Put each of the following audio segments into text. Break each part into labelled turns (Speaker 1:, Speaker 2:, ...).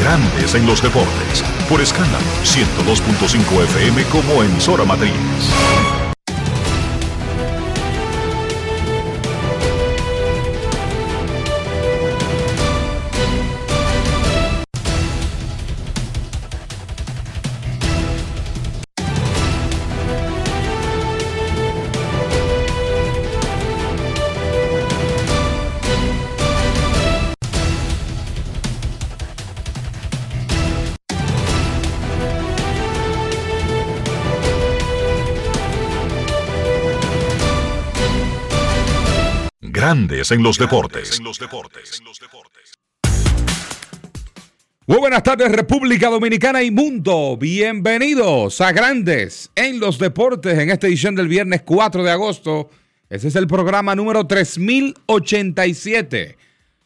Speaker 1: Grandes en los deportes. Por escala 102.5 FM como emisora matriz. Grandes en los deportes.
Speaker 2: Muy buenas tardes República Dominicana y mundo. Bienvenidos a Grandes en los deportes en esta edición del viernes 4 de agosto. Ese es el programa número 3087.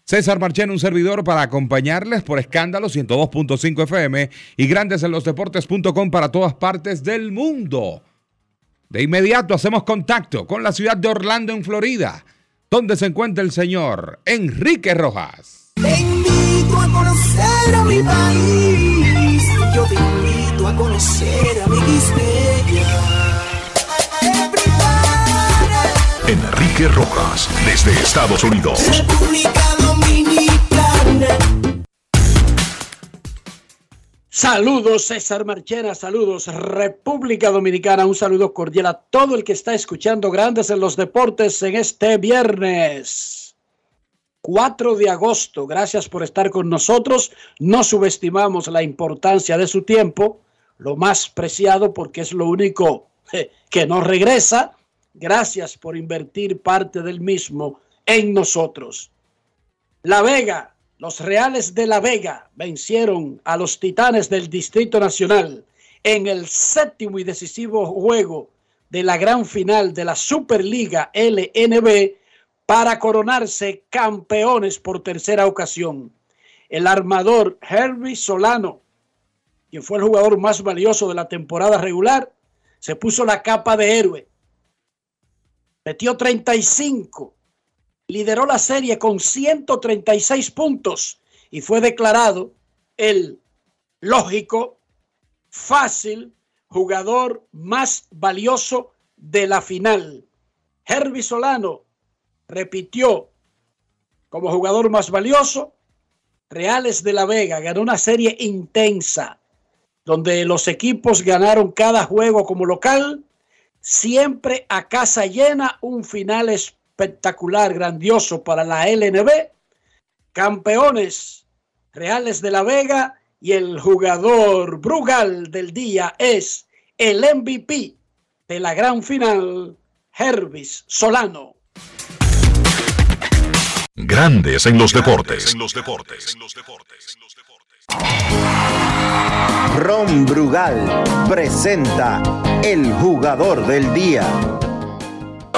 Speaker 2: César Marchén, un servidor para acompañarles por escándalo 102.5 FM y Grandes en los deportes.com para todas partes del mundo. De inmediato hacemos contacto con la ciudad de Orlando en Florida ¿Dónde se encuentra el señor Enrique Rojas.
Speaker 3: Te invito a conocer a mi país. Yo te invito a conocer a mi
Speaker 1: Enrique Rojas, desde Estados Unidos.
Speaker 3: República
Speaker 4: Saludos César Marchena, saludos República Dominicana, un saludo cordial a todo el que está escuchando Grandes en los Deportes en este viernes 4 de agosto. Gracias por estar con nosotros. No subestimamos la importancia de su tiempo, lo más preciado porque es lo único que nos regresa. Gracias por invertir parte del mismo en nosotros. La Vega los Reales de La Vega vencieron a los Titanes del Distrito Nacional en el séptimo y decisivo juego de la gran final de la Superliga LNB para coronarse campeones por tercera ocasión. El armador Herbie Solano, quien fue el jugador más valioso de la temporada regular, se puso la capa de héroe. Metió 35 lideró la serie con 136 puntos y fue declarado el lógico, fácil jugador más valioso de la final. Herbie Solano repitió como jugador más valioso. Reales de la Vega ganó una serie intensa donde los equipos ganaron cada juego como local, siempre a casa llena, un final espectacular espectacular, grandioso para la LNB. Campeones Reales de la Vega y el jugador Brugal del día es el MVP de la gran final, Hervis Solano.
Speaker 1: Grandes en los deportes.
Speaker 5: Ron Brugal presenta el jugador del día.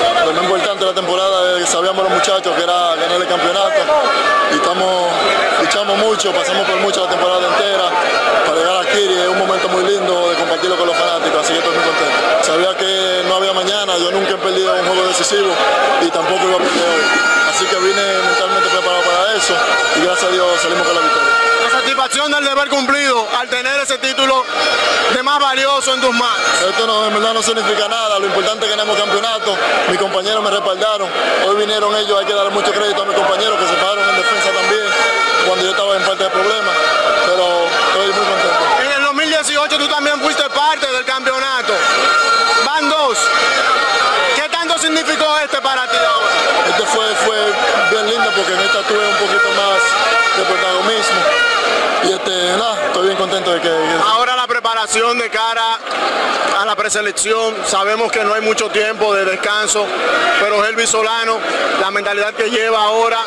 Speaker 6: Lo más importante de la temporada que sabíamos los muchachos que era ganar el campeonato y estamos, luchamos mucho, pasamos por mucho la temporada entera para llegar aquí y es un momento muy lindo de compartirlo con los fanáticos, así que estoy muy contento. Sabía que no había mañana, yo nunca he perdido un juego decisivo y tampoco iba a perder hoy. Así que vine mentalmente preparado para eso y gracias a Dios salimos con la victoria.
Speaker 7: Satisfacción del deber cumplido al tener ese título de más valioso en tus manos.
Speaker 6: Esto no, en verdad no significa nada, lo importante es que ganemos campeonato, mis compañeros me respaldaron, hoy vinieron ellos, hay que dar mucho crédito a mis compañeros que se pararon en defensa también, cuando yo estaba en parte de problemas, pero estoy muy contento.
Speaker 7: En el 2018 tú también fuiste parte del campeonato. Van dos. ¿Qué tanto significó este para ti ahora?
Speaker 6: Este fue, fue bien lindo porque en esta tuve un poquito más de protagonismo y este, nada, estoy bien contento de que...
Speaker 7: Ahora la preparación de cara a la preselección, sabemos que no hay mucho tiempo de descanso, pero Elvis Solano, la mentalidad que lleva ahora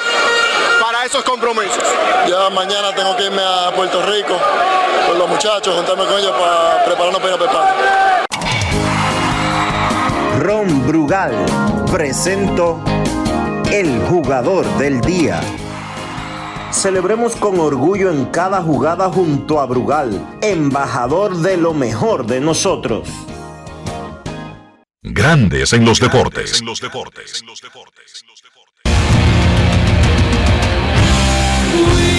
Speaker 7: para esos compromisos.
Speaker 6: Ya mañana tengo que irme a Puerto Rico con los muchachos, juntarme con ellos para prepararnos para ir a.
Speaker 5: Ron Brugal presento el jugador del día. Celebremos con orgullo en cada jugada junto a Brugal, embajador de lo mejor de nosotros.
Speaker 1: Grandes en los deportes.
Speaker 8: Termina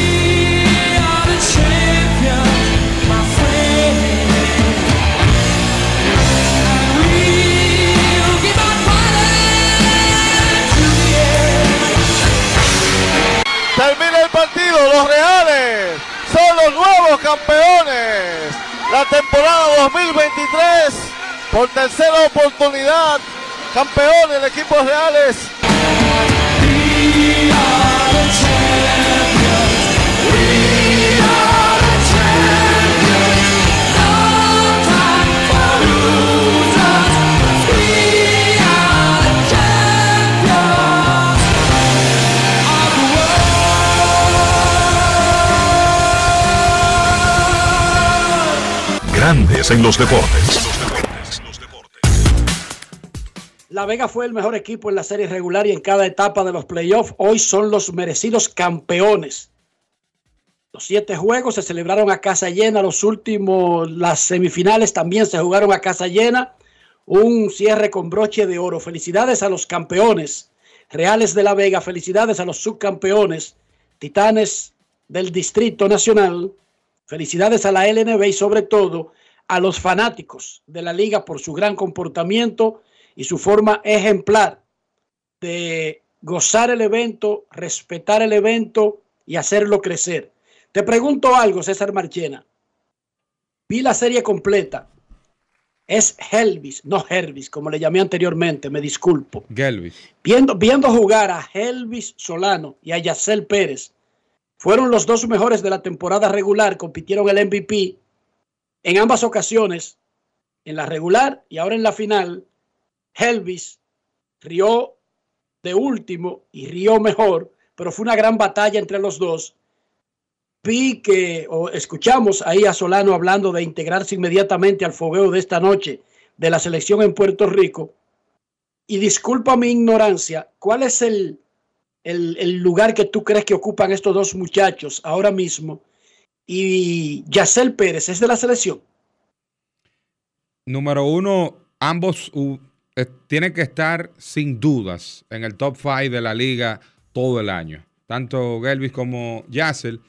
Speaker 8: los Reales son los nuevos campeones. La temporada 2023, por tercera oportunidad, campeón el equipo Reales.
Speaker 1: Grandes en los deportes.
Speaker 4: La Vega fue el mejor equipo en la serie regular y en cada etapa de los playoffs. Hoy son los merecidos campeones. Los siete juegos se celebraron a casa llena. Los últimos, las semifinales también se jugaron a casa llena. Un cierre con broche de oro. Felicidades a los campeones reales de La Vega. Felicidades a los subcampeones, titanes del Distrito Nacional. Felicidades a la LNB y sobre todo a los fanáticos de la liga por su gran comportamiento y su forma ejemplar de gozar el evento, respetar el evento y hacerlo crecer. Te pregunto algo, César Marchena. Vi la serie completa. Es Helvis, no Helvis, como le llamé anteriormente, me disculpo.
Speaker 2: Gelvis.
Speaker 4: Viendo, viendo jugar a Helvis Solano y a Yacel Pérez, fueron los dos mejores de la temporada regular, compitieron el MVP en ambas ocasiones, en la regular y ahora en la final. Helvis rió de último y rió mejor, pero fue una gran batalla entre los dos. Vi que, o escuchamos ahí a Solano hablando de integrarse inmediatamente al fogueo de esta noche de la selección en Puerto Rico. Y disculpa mi ignorancia, ¿cuál es el, el, el lugar que tú crees que ocupan estos dos muchachos ahora mismo? Y Yacel Pérez es de la selección.
Speaker 2: Número uno, ambos eh, tienen que estar sin dudas en el top 5 de la liga todo el año. Tanto Gelvis como Yacel.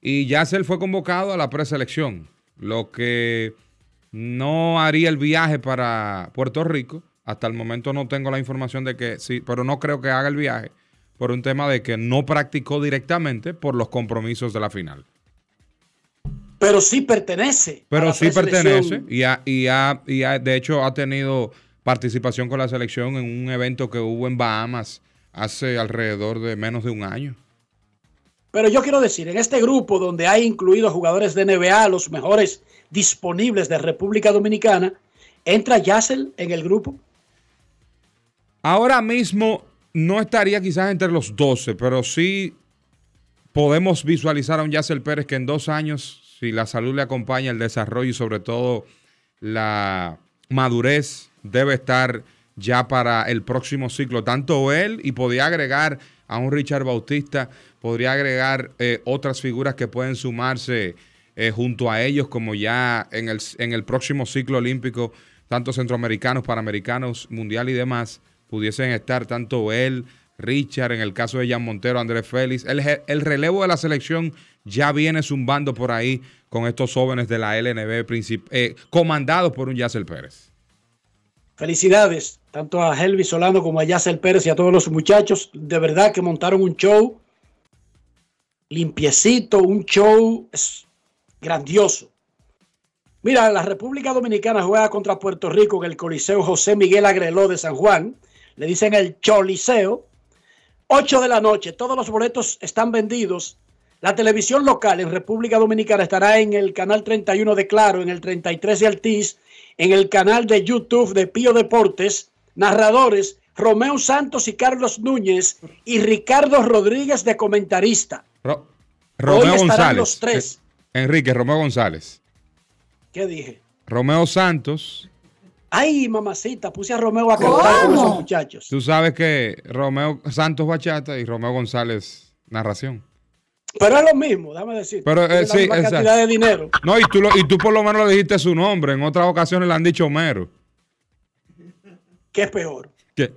Speaker 2: Y Yacel fue convocado a la preselección, lo que no haría el viaje para Puerto Rico. Hasta el momento no tengo la información de que sí, pero no creo que haga el viaje por un tema de que no practicó directamente por los compromisos de la final.
Speaker 4: Pero sí pertenece.
Speaker 2: Pero sí pertenece y, ha- y ha- y ha- de hecho ha tenido participación con la selección en un evento que hubo en Bahamas hace alrededor de menos de un año.
Speaker 4: Pero yo quiero decir, en este grupo donde hay incluidos jugadores de NBA, los mejores disponibles de República Dominicana, ¿entra Yacel en el grupo?
Speaker 2: Ahora mismo no estaría quizás entre los 12, pero sí podemos visualizar a un Yacel Pérez que en dos años, si la salud le acompaña, el desarrollo y sobre todo la madurez, debe estar ya para el próximo ciclo. Tanto él y podría agregar a un Richard Bautista, podría agregar eh, otras figuras que pueden sumarse eh, junto a ellos, como ya en el, en el próximo ciclo olímpico, tanto centroamericanos, panamericanos, mundial y demás, pudiesen estar tanto él, Richard, en el caso de Jan Montero, Andrés Félix. El, relevo de la selección ya viene zumbando por ahí con estos jóvenes de la LNB, eh, comandados por un Yacel Pérez.
Speaker 4: Felicidades tanto a Helvis Solano como a Yacel Pérez y a todos los muchachos. De verdad que montaron un show limpiecito, un show grandioso. Mira, la República Dominicana juega contra Puerto Rico en el Coliseo José Miguel Agreló de San Juan. Le dicen el Choliseo. 8 de la noche, todos los boletos están vendidos. La televisión local en República Dominicana estará en el canal 31 de Claro, en el 33 de Altiz, en el canal de YouTube de Pío Deportes. Narradores Romeo Santos y Carlos Núñez y Ricardo Rodríguez de comentarista.
Speaker 2: Ro- Romeo
Speaker 4: estarán
Speaker 2: González.
Speaker 4: los tres.
Speaker 2: Enrique, Romeo González.
Speaker 4: ¿Qué dije?
Speaker 2: Romeo Santos
Speaker 4: Ay, mamacita, puse a Romeo a cantar con esos muchachos.
Speaker 2: Tú sabes que Romeo Santos bachata y Romeo González narración.
Speaker 4: Pero es lo mismo, déjame decir.
Speaker 2: Pero, eh,
Speaker 4: la
Speaker 2: sí,
Speaker 4: misma
Speaker 2: exacto.
Speaker 4: cantidad de dinero.
Speaker 2: No, y tú, lo- y tú por lo menos le dijiste su nombre. En otras ocasiones le han dicho Homero.
Speaker 4: ¿Qué es peor?
Speaker 2: ¿Qué?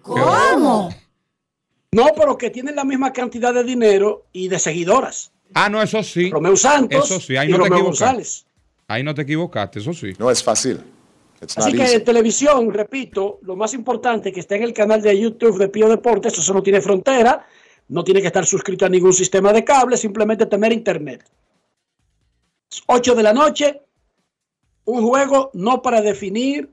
Speaker 4: No, pero que tienen la misma cantidad de dinero y de seguidoras.
Speaker 2: Ah, no, eso sí.
Speaker 4: Romeo Santos
Speaker 2: Eso sí, ahí
Speaker 4: y
Speaker 2: no te
Speaker 4: Romeo
Speaker 2: equivocaste.
Speaker 4: González.
Speaker 2: Ahí no te equivocaste, eso sí.
Speaker 9: No es fácil. It's
Speaker 4: Así que
Speaker 9: easy.
Speaker 4: en televisión, repito, lo más importante que está en el canal de YouTube de Pío Deportes, eso no tiene frontera, no tiene que estar suscrito a ningún sistema de cable, simplemente tener internet. 8 de la noche, un juego no para definir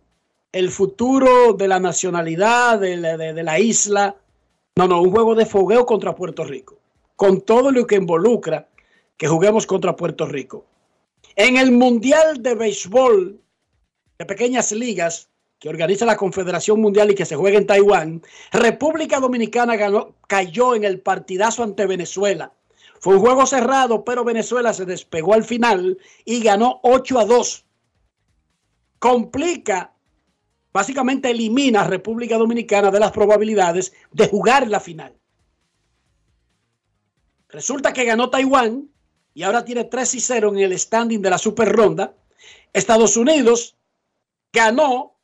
Speaker 4: el futuro de la nacionalidad de la, de- de la isla, no, no, un juego de fogueo contra Puerto Rico, con todo lo que involucra que juguemos contra Puerto Rico. En el Mundial de Béisbol de pequeñas ligas que organiza la Confederación Mundial y que se juega en Taiwán, República Dominicana cayó en el partidazo ante Venezuela. Fue un juego cerrado, pero Venezuela se despegó al final y ganó 8 a 2. Complica, básicamente elimina a República Dominicana de las probabilidades de jugar la final. Resulta que ganó Taiwán y ahora tiene 3 y 0 en el standing de la super ronda. Estados Unidos ganó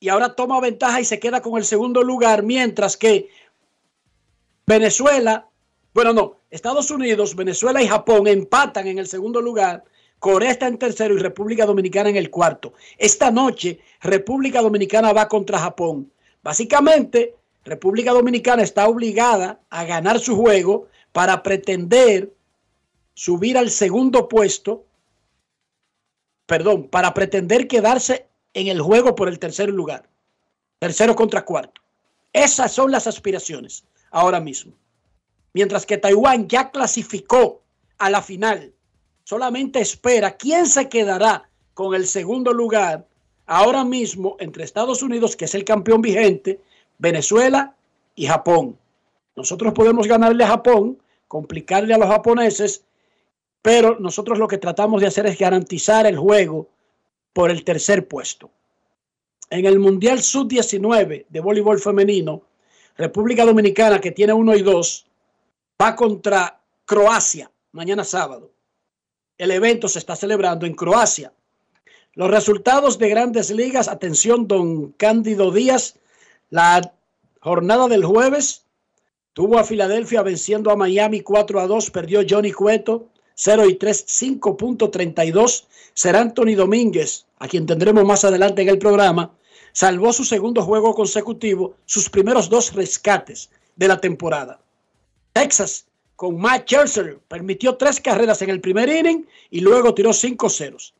Speaker 4: y ahora toma ventaja y se queda con el segundo lugar, mientras que Venezuela, bueno, no, Estados Unidos, Venezuela y Japón empatan en el segundo lugar, Corea está en tercero y República Dominicana en el cuarto. Esta noche, República Dominicana va contra Japón. Básicamente, República Dominicana está obligada a ganar su juego para pretender subir al segundo puesto perdón, para pretender quedarse en el juego por el tercer lugar. Tercero contra cuarto. Esas son las aspiraciones ahora mismo. Mientras que Taiwán ya clasificó a la final, solamente espera quién se quedará con el segundo lugar ahora mismo entre Estados Unidos, que es el campeón vigente, Venezuela y Japón. Nosotros podemos ganarle a Japón, complicarle a los japoneses pero nosotros lo que tratamos de hacer es garantizar el juego por el tercer puesto. En el Mundial Sub-19 de voleibol femenino, República Dominicana, que tiene 1 y 2, va contra Croacia mañana sábado. El evento se está celebrando en Croacia. Los resultados de grandes ligas, atención, don Cándido Díaz, la jornada del jueves tuvo a Filadelfia venciendo a Miami 4 a 2, perdió Johnny Cueto 0 y 3, 5.32. Ser Anthony Domínguez, a quien tendremos más adelante en el programa, salvó su segundo juego consecutivo, sus primeros dos rescates de la temporada. Texas, con Matt Scherzer, permitió tres carreras en el primer inning y luego tiró cinco ceros.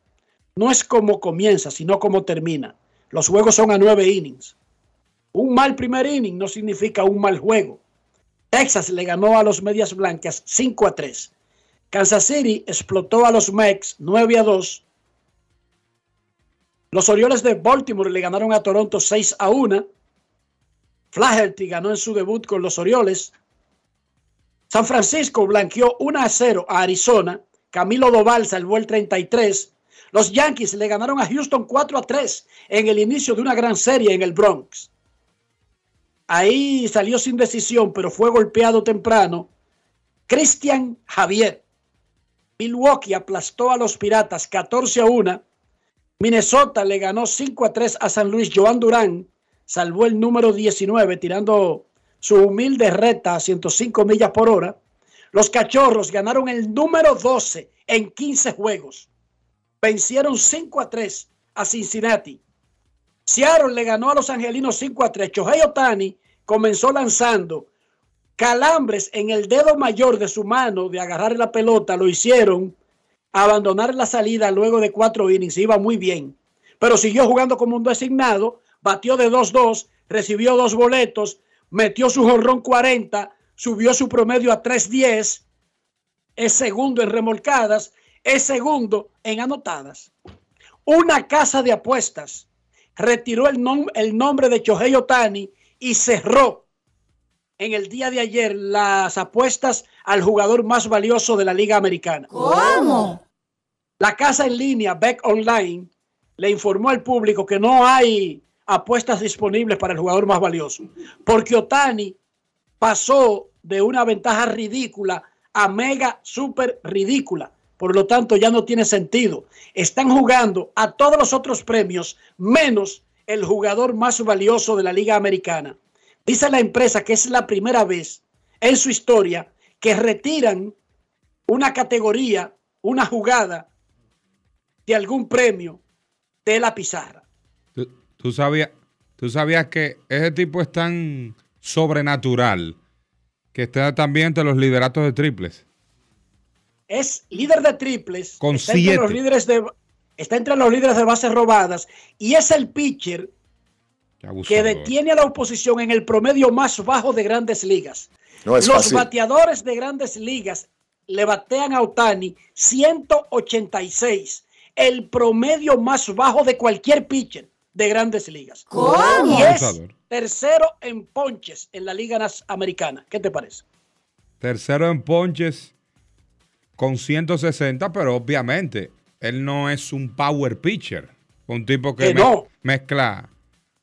Speaker 4: No es como comienza, sino como termina. Los juegos son a nueve innings. Un mal primer inning no significa un mal juego. Texas le ganó a los Medias Blancas 5 a 3. Kansas City explotó a los Mex 9 a 2. Los Orioles de Baltimore le ganaron a Toronto 6 a 1. Flaherty ganó en su debut con los Orioles. San Francisco blanqueó 1 a 0 a Arizona. Camilo Doval salvó el 33. Los Yankees le ganaron a Houston 4 a 3 en el inicio de una gran serie en el Bronx. Ahí salió sin decisión, pero fue golpeado temprano. Cristian Javier. Milwaukee aplastó a los Piratas 14 a 1. Minnesota le ganó 5 a 3 a San Luis. Joan Durán salvó el número 19 tirando su humilde reta a 105 millas por hora. Los Cachorros ganaron el número 12 en 15 juegos. Vencieron 5 a 3 a Cincinnati. Seattle le ganó a los Angelinos 5 a 3. Shohei Otani comenzó lanzando calambres en el dedo mayor de su mano de agarrar la pelota. Lo hicieron abandonar la salida luego de cuatro innings. Iba muy bien. Pero siguió jugando como un designado. Batió de 2-2. Recibió dos boletos. Metió su jorrón 40. Subió su promedio a 3-10. Es segundo en remolcadas. Es segundo en anotadas. Una casa de apuestas retiró el, nom el nombre de Chohei Otani y cerró en el día de ayer las apuestas al jugador más valioso de la Liga Americana.
Speaker 10: ¿Cómo?
Speaker 4: La casa en línea, Beck Online, le informó al público que no hay apuestas disponibles para el jugador más valioso, porque Otani pasó de una ventaja ridícula a mega super ridícula. Por lo tanto, ya no tiene sentido. Están jugando a todos los otros premios, menos el jugador más valioso de la Liga Americana. Dice la empresa que es la primera vez en su historia que retiran una categoría, una jugada de algún premio de la pizarra.
Speaker 2: ¿Tú, tú sabías, tú sabías que ese tipo es tan sobrenatural que está también entre los lideratos de triples.
Speaker 4: Es líder de triples.
Speaker 2: Con
Speaker 4: está entre los líderes de está entre los líderes de bases robadas y es el pitcher que detiene a la oposición en el promedio más bajo de grandes ligas.
Speaker 9: No es
Speaker 4: Los
Speaker 9: fácil.
Speaker 4: bateadores de grandes ligas le batean a Otani 186, el promedio más bajo de cualquier pitcher de grandes ligas. Y es tercero en ponches en la Liga Nas- Americana. ¿Qué te parece?
Speaker 2: Tercero en ponches con 160, pero obviamente él no es un power pitcher. Un tipo que
Speaker 4: Que
Speaker 2: me-
Speaker 4: no.
Speaker 2: mezcla,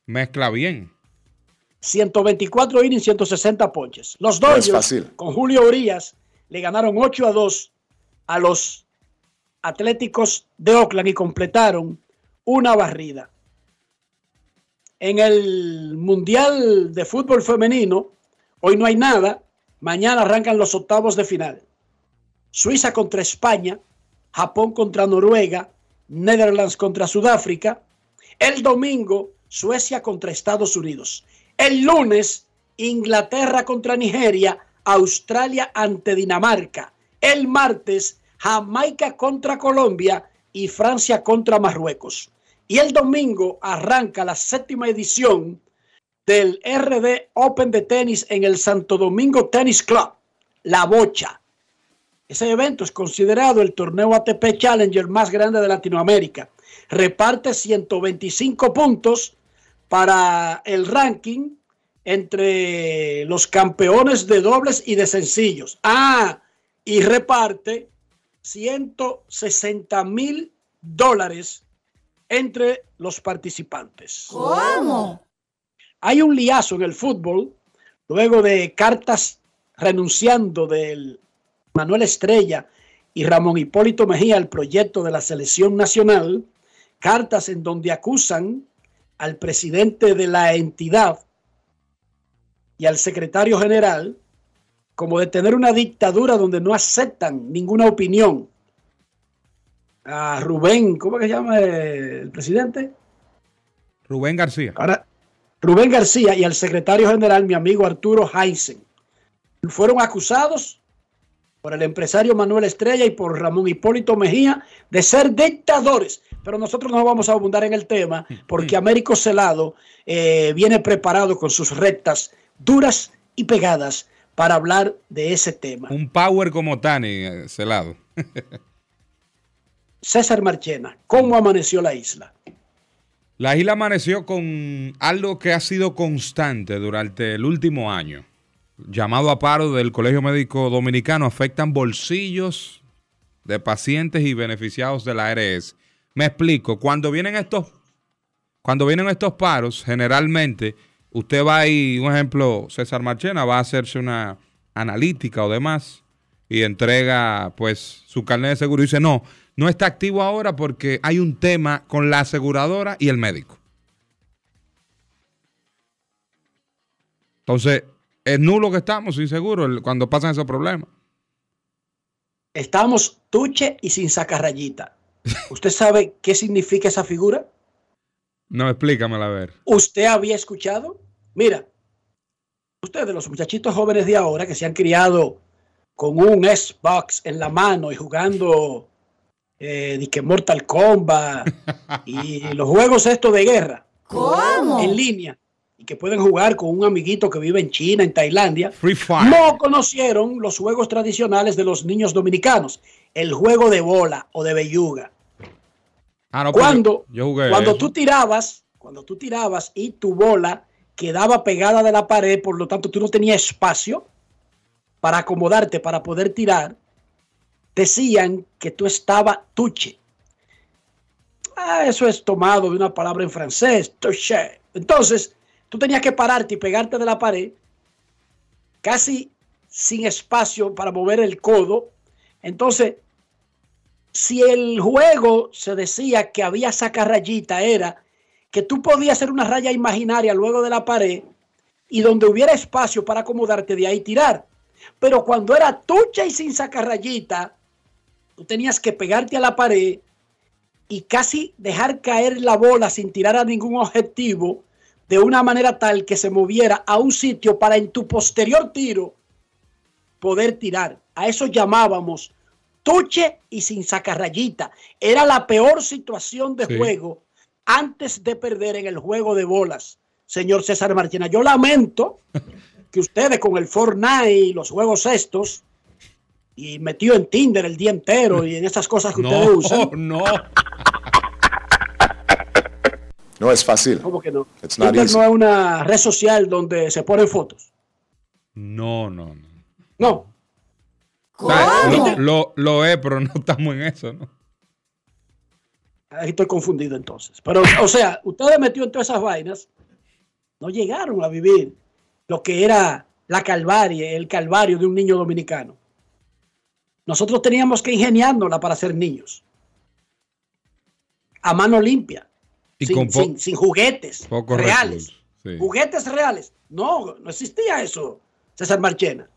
Speaker 2: mezcla bien.
Speaker 4: 124 innings, 160 ponches. Los Dodgers
Speaker 9: fácil.
Speaker 4: con Julio Urias le ganaron 8 a 2 a los Atléticos de Oakland y completaron una barrida. En el Mundial de Fútbol Femenino, hoy no hay nada. Mañana arrancan los octavos de final. Suiza contra España, Japón contra Noruega, Netherlands contra Sudáfrica. El domingo, Suecia contra Estados Unidos. El lunes, Inglaterra contra Nigeria, Australia ante Dinamarca. El martes, Jamaica contra Colombia y Francia contra Marruecos. Y el domingo arranca la séptima edición del RD Open de tenis en el Santo Domingo Tennis Club, La Bocha. Ese evento es considerado el torneo ATP Challenger más grande de Latinoamérica. Reparte 125 puntos para el ranking entre los campeones de dobles y de sencillos. Ah, y reparte 160 mil dólares entre los participantes.
Speaker 10: ¿Cómo?
Speaker 4: Hay un liazo en el fútbol luego de cartas renunciando del Manuel Estrella y Ramón Hipólito Mejía al proyecto de la selección nacional, cartas en donde acusan al presidente de la entidad y al secretario general como de tener una dictadura donde no aceptan ninguna opinión. A Rubén, ¿cómo que se llama el presidente?
Speaker 2: Rubén García.
Speaker 4: Ahora, Rubén García y al secretario general, mi amigo Arturo Heinzen, fueron acusados por el empresario Manuel Estrella y por Ramón Hipólito Mejía de ser dictadores. Pero nosotros no vamos a abundar en el tema porque Américo Celado eh, viene preparado con sus rectas duras y pegadas para hablar de ese tema.
Speaker 2: Un power como Tani, eh, celado.
Speaker 4: César Marchena, ¿cómo amaneció la isla?
Speaker 2: La isla amaneció con algo que ha sido constante durante el último año. Llamado a paro del Colegio Médico Dominicano, afectan bolsillos de pacientes y beneficiados de la ARS. Me explico, cuando vienen estos, cuando vienen estos paros, generalmente usted va y, un ejemplo, César Marchena va a hacerse una analítica o demás y entrega pues su carnet de seguro y dice, no, no está activo ahora porque hay un tema con la aseguradora y el médico. Entonces, es nulo que estamos, inseguro, cuando pasan esos problemas.
Speaker 4: Estamos tuche y sin sacarrayita. ¿Usted sabe qué significa esa figura?
Speaker 2: No, explícamela a ver.
Speaker 4: ¿Usted había escuchado? Mira, ustedes, los muchachitos jóvenes de ahora que se han criado con un Xbox en la mano y jugando eh, disque Mortal Kombat y los juegos estos de guerra
Speaker 10: ¿Cómo?
Speaker 4: en línea y que pueden jugar con un amiguito que vive en China, en Tailandia,
Speaker 2: Free Fire.
Speaker 4: no conocieron los juegos tradicionales de los niños dominicanos, el juego de bola o de belluga.
Speaker 2: Ah, no,
Speaker 4: Cuando,
Speaker 2: yo, yo jugué
Speaker 4: cuando
Speaker 2: eso.
Speaker 4: tú tirabas, cuando tú tirabas y tu bola quedaba pegada de la pared, por lo tanto tú no tenías espacio para acomodarte, para poder tirar, decían que tú estabas tuche. Ah, eso es tomado de una palabra en francés, touché. Entonces, tú tenías que pararte y pegarte de la pared, casi sin espacio para mover el codo. Entonces, si el juego se decía que había sacarrayita, era que tú podías hacer una raya imaginaria luego de la pared y donde hubiera espacio para acomodarte de ahí tirar. Pero cuando era tucha y sin sacarrayita, tú tenías que pegarte a la pared y casi dejar caer la bola sin tirar a ningún objetivo de una manera tal que se moviera a un sitio para en tu posterior tiro poder tirar. A eso llamábamos tuche y sin sacarrayita. Era la peor situación de
Speaker 2: Sí.
Speaker 4: juego antes de perder en el juego de bolas, señor César Martina. Yo lamento que ustedes con el Fortnite y los juegos estos y metido en Tinder el día entero y en esas cosas que ustedes
Speaker 2: No,
Speaker 4: usan.
Speaker 2: no.
Speaker 9: No es fácil.
Speaker 4: ¿Cómo que no?
Speaker 9: It's not
Speaker 4: Tinder
Speaker 9: easy.
Speaker 4: no es una red social donde se ponen fotos.
Speaker 2: No, no, no.
Speaker 4: No.
Speaker 2: Lo, lo, lo es, pero no estamos en eso, ¿no?
Speaker 4: Ahí estoy confundido entonces. Pero, o sea, ustedes metidos en todas esas vainas, no llegaron a vivir lo que era la calvaria, el calvario de un niño dominicano. Nosotros teníamos que ingeniárnosla para ser niños. A mano limpia.
Speaker 2: Y
Speaker 4: sin,
Speaker 2: con po-
Speaker 4: sin- sin juguetes reales.
Speaker 2: sí.
Speaker 4: Juguetes reales. No, no existía eso, César Marchena.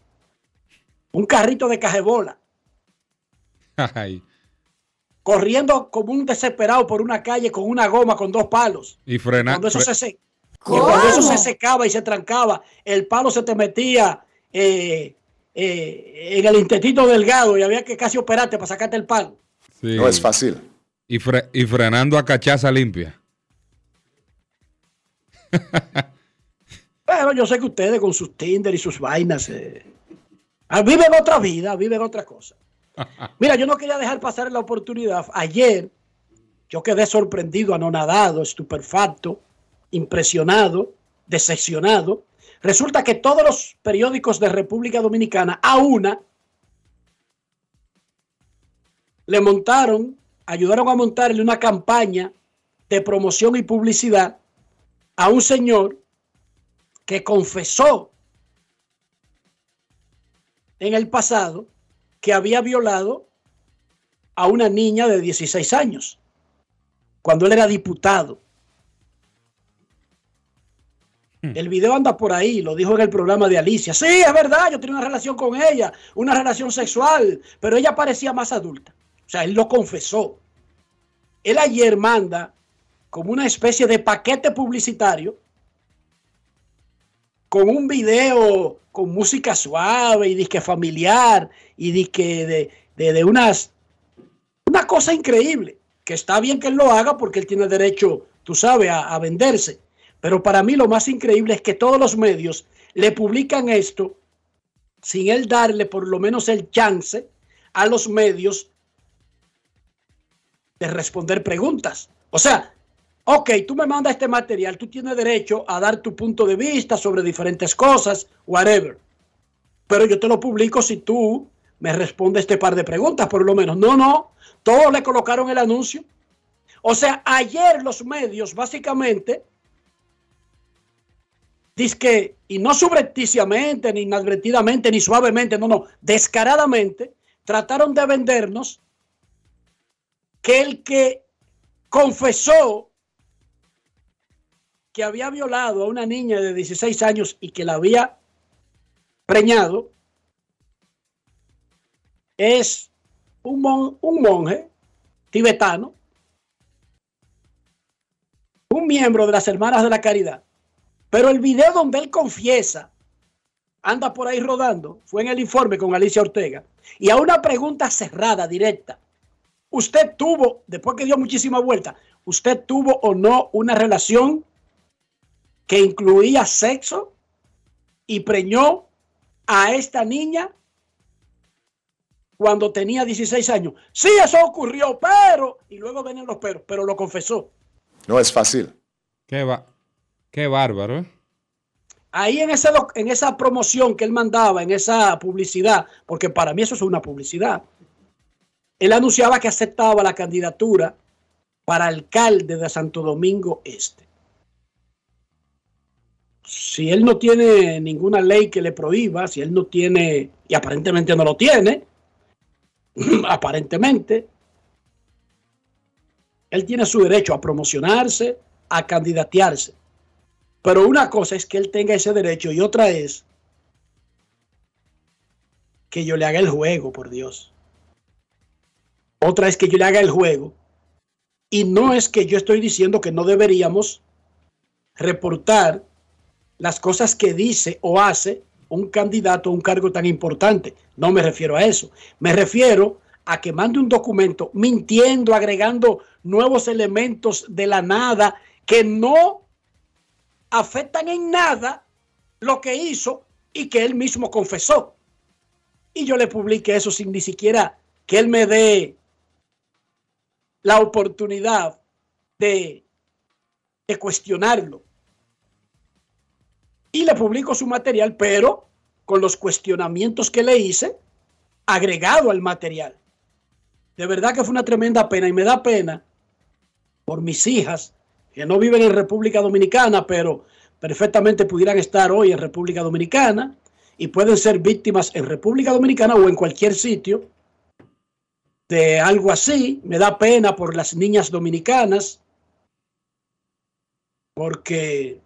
Speaker 4: Un carrito de cajebola.
Speaker 2: Ay,
Speaker 4: corriendo como un desesperado por una calle con una goma con dos palos.
Speaker 2: y frenar.
Speaker 4: Cuando eso se, cuando eso se secaba y se trancaba, el palo se te metía eh, eh, en el intestino delgado y había que casi operarte para sacarte el palo.
Speaker 9: No es fácil.
Speaker 2: Y, fre- y frenando a cachaza limpia.
Speaker 4: Pero yo sé que ustedes con sus Tinder y sus vainas eh, ah, viven otra vida, viven otra cosa. Mira, yo no quería dejar pasar la oportunidad. Ayer yo quedé sorprendido, anonadado, estupefacto, impresionado, decepcionado. Resulta que todos los periódicos de República Dominicana, a una, le montaron, ayudaron a montarle una campaña de promoción y publicidad a un señor que confesó en el pasado que había violado a una niña de 16 años cuando él era diputado. El video anda por ahí, lo dijo en el programa de Alicia. Sí, es verdad, yo tenía una relación con ella, una relación sexual, pero ella parecía más adulta. O sea, él lo confesó. Él ayer manda como una especie de paquete publicitario con un video con música suave y disque familiar y disque de, de, unas una cosa increíble que está bien que él lo haga porque él tiene derecho, tú sabes, a, a venderse. Pero para mí lo más increíble es que todos los medios le publican esto sin él darle por lo menos el chance a los medios de responder preguntas. O sea, ok, tú me mandas este material, tú tienes derecho a dar tu punto de vista sobre diferentes cosas, whatever. Pero yo te lo publico si tú me respondes este par de preguntas, por lo menos. No, no, todos le colocaron el anuncio. O sea, ayer los medios básicamente que y no subrepticiamente, ni inadvertidamente, ni suavemente, no, no, descaradamente, trataron de vendernos que el que confesó que había violado a una niña de 16 años y que la había preñado es un, mon- un monje tibetano, un miembro de las Hermanas de la Caridad. Pero el video donde él confiesa, anda por ahí rodando, fue en el informe con Alicia Ortega. Y a una pregunta cerrada, directa. ¿Usted tuvo, después que dio muchísima vuelta, usted tuvo o no una relación que incluía sexo y preñó a esta niña cuando tenía 16 años? Sí, eso ocurrió, pero, y luego vienen los peros, pero lo confesó.
Speaker 9: No es fácil.
Speaker 2: Qué, ba- qué bárbaro, ¿eh?
Speaker 4: Ahí en, ese, en esa promoción que él mandaba, en esa publicidad, porque para mí eso es una publicidad, él anunciaba que aceptaba la candidatura para alcalde de Santo Domingo Este. Si él no tiene ninguna ley que le prohíba, si él no tiene, y aparentemente no lo tiene, aparentemente, él tiene su derecho a promocionarse, a candidatearse. Pero una cosa es que él tenga ese derecho y otra es que yo le haga el juego, por Dios. Otra es que yo le haga el juego. Y no es que yo estoy diciendo que no deberíamos reportar las cosas que dice o hace un candidato a un cargo tan importante. No me refiero a eso. Me refiero a que mande un documento mintiendo, agregando nuevos elementos de la nada que no afectan en nada lo que hizo y que él mismo confesó. Y yo le publique eso sin ni siquiera que él me dé la oportunidad de, de cuestionarlo. Y le publico su material, pero con los cuestionamientos que le hice, agregado al material. De verdad que fue una tremenda pena y me da pena por mis hijas que no viven en República Dominicana, pero perfectamente pudieran estar hoy en República Dominicana y pueden ser víctimas en República Dominicana o en cualquier sitio de algo así. Me da pena por las niñas dominicanas, porque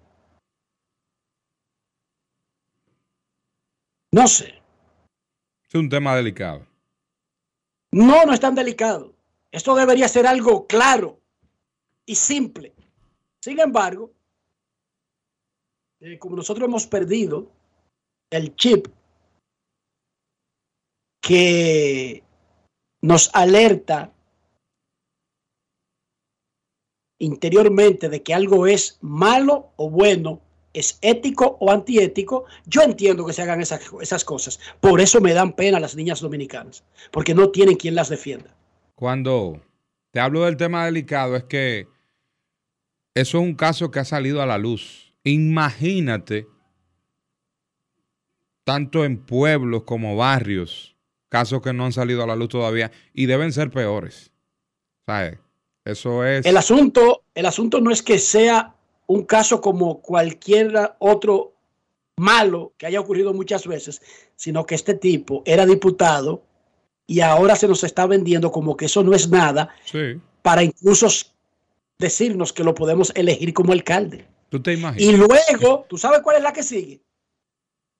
Speaker 4: no sé.
Speaker 2: Es un tema delicado.
Speaker 4: No, no es tan delicado. Esto debería ser algo claro y simple. Sin embargo, eh, como nosotros hemos perdido el chip que nos alerta interiormente de que algo es malo o bueno, es ético o antiético, yo entiendo que se hagan esas, esas cosas. Por eso me dan pena las niñas dominicanas, porque no tienen quien las defienda.
Speaker 2: Cuando te hablo del tema delicado, es que eso es un caso que ha salido a la luz. Imagínate, tanto en pueblos como barrios, casos que no han salido a la luz todavía y deben ser peores. ¿Sabes? Eso es.
Speaker 4: El asunto, el asunto no es que sea un caso como cualquier otro malo que haya ocurrido muchas veces, sino que este tipo era diputado y ahora se nos está vendiendo como que eso no es nada
Speaker 2: Sí.
Speaker 4: para incluso decirnos que lo podemos elegir como alcalde.
Speaker 2: ¿Tú te imaginas?
Speaker 4: Y luego, ¿tú sabes cuál es la que sigue?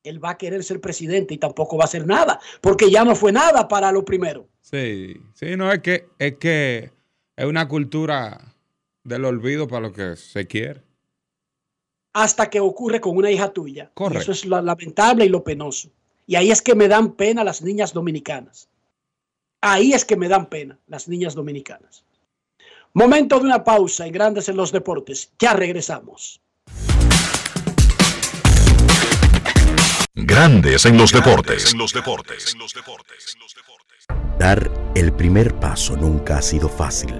Speaker 4: Él va a querer ser presidente y tampoco va a hacer nada, porque ya no fue nada para lo primero.
Speaker 2: Sí, sí, no es que es que es una cultura del olvido para lo que se quiere.
Speaker 4: Hasta que ocurre con una hija tuya.
Speaker 2: Correcto.
Speaker 4: Eso es lo lamentable y lo penoso. Y ahí es que me dan pena las niñas dominicanas. Ahí es que me dan pena las niñas dominicanas. Momento de una pausa en Grandes en los Deportes. Ya regresamos.
Speaker 1: Grandes en los deportes.
Speaker 10: En los deportes. En los deportes.
Speaker 11: Dar el primer paso nunca ha sido fácil,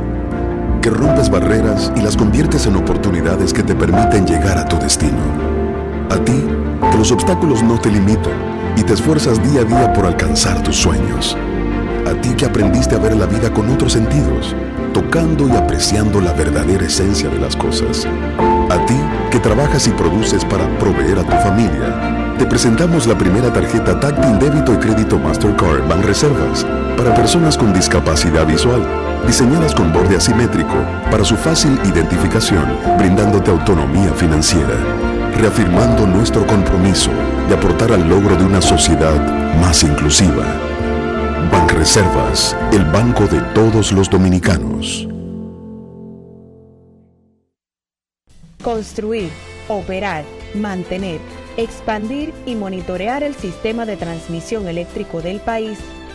Speaker 10: que rompes barreras y las conviertes en oportunidades que te permiten llegar a tu destino. A ti, que los obstáculos no te limitan y te esfuerzas día a día por alcanzar tus sueños. A ti que aprendiste a ver la vida con otros sentidos, tocando y apreciando la verdadera esencia de las cosas. A ti que trabajas y produces para proveer a tu familia. Te presentamos la primera tarjeta táctil débito y crédito Mastercard Banreservas para personas con discapacidad visual, diseñadas con borde asimétrico para su fácil identificación, brindándote autonomía financiera, reafirmando nuestro compromiso de aportar al logro de una sociedad más inclusiva. Banreservas, el banco de todos los dominicanos.
Speaker 12: Construir, operar, mantener, expandir y monitorear el sistema de transmisión eléctrico del país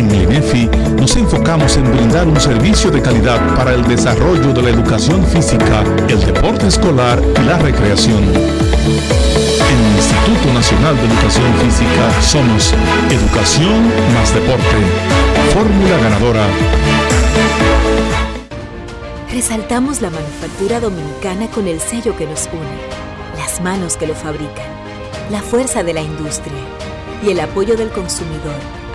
Speaker 13: En el INEFI nos enfocamos en brindar un servicio de calidad para el desarrollo de la educación física, el deporte escolar y la recreación. En el Instituto Nacional de Educación Física somos Educación más Deporte. Fórmula ganadora.
Speaker 14: Resaltamos la manufactura dominicana con el sello que nos une, las manos que lo fabrican, la fuerza de la industria y el apoyo del consumidor,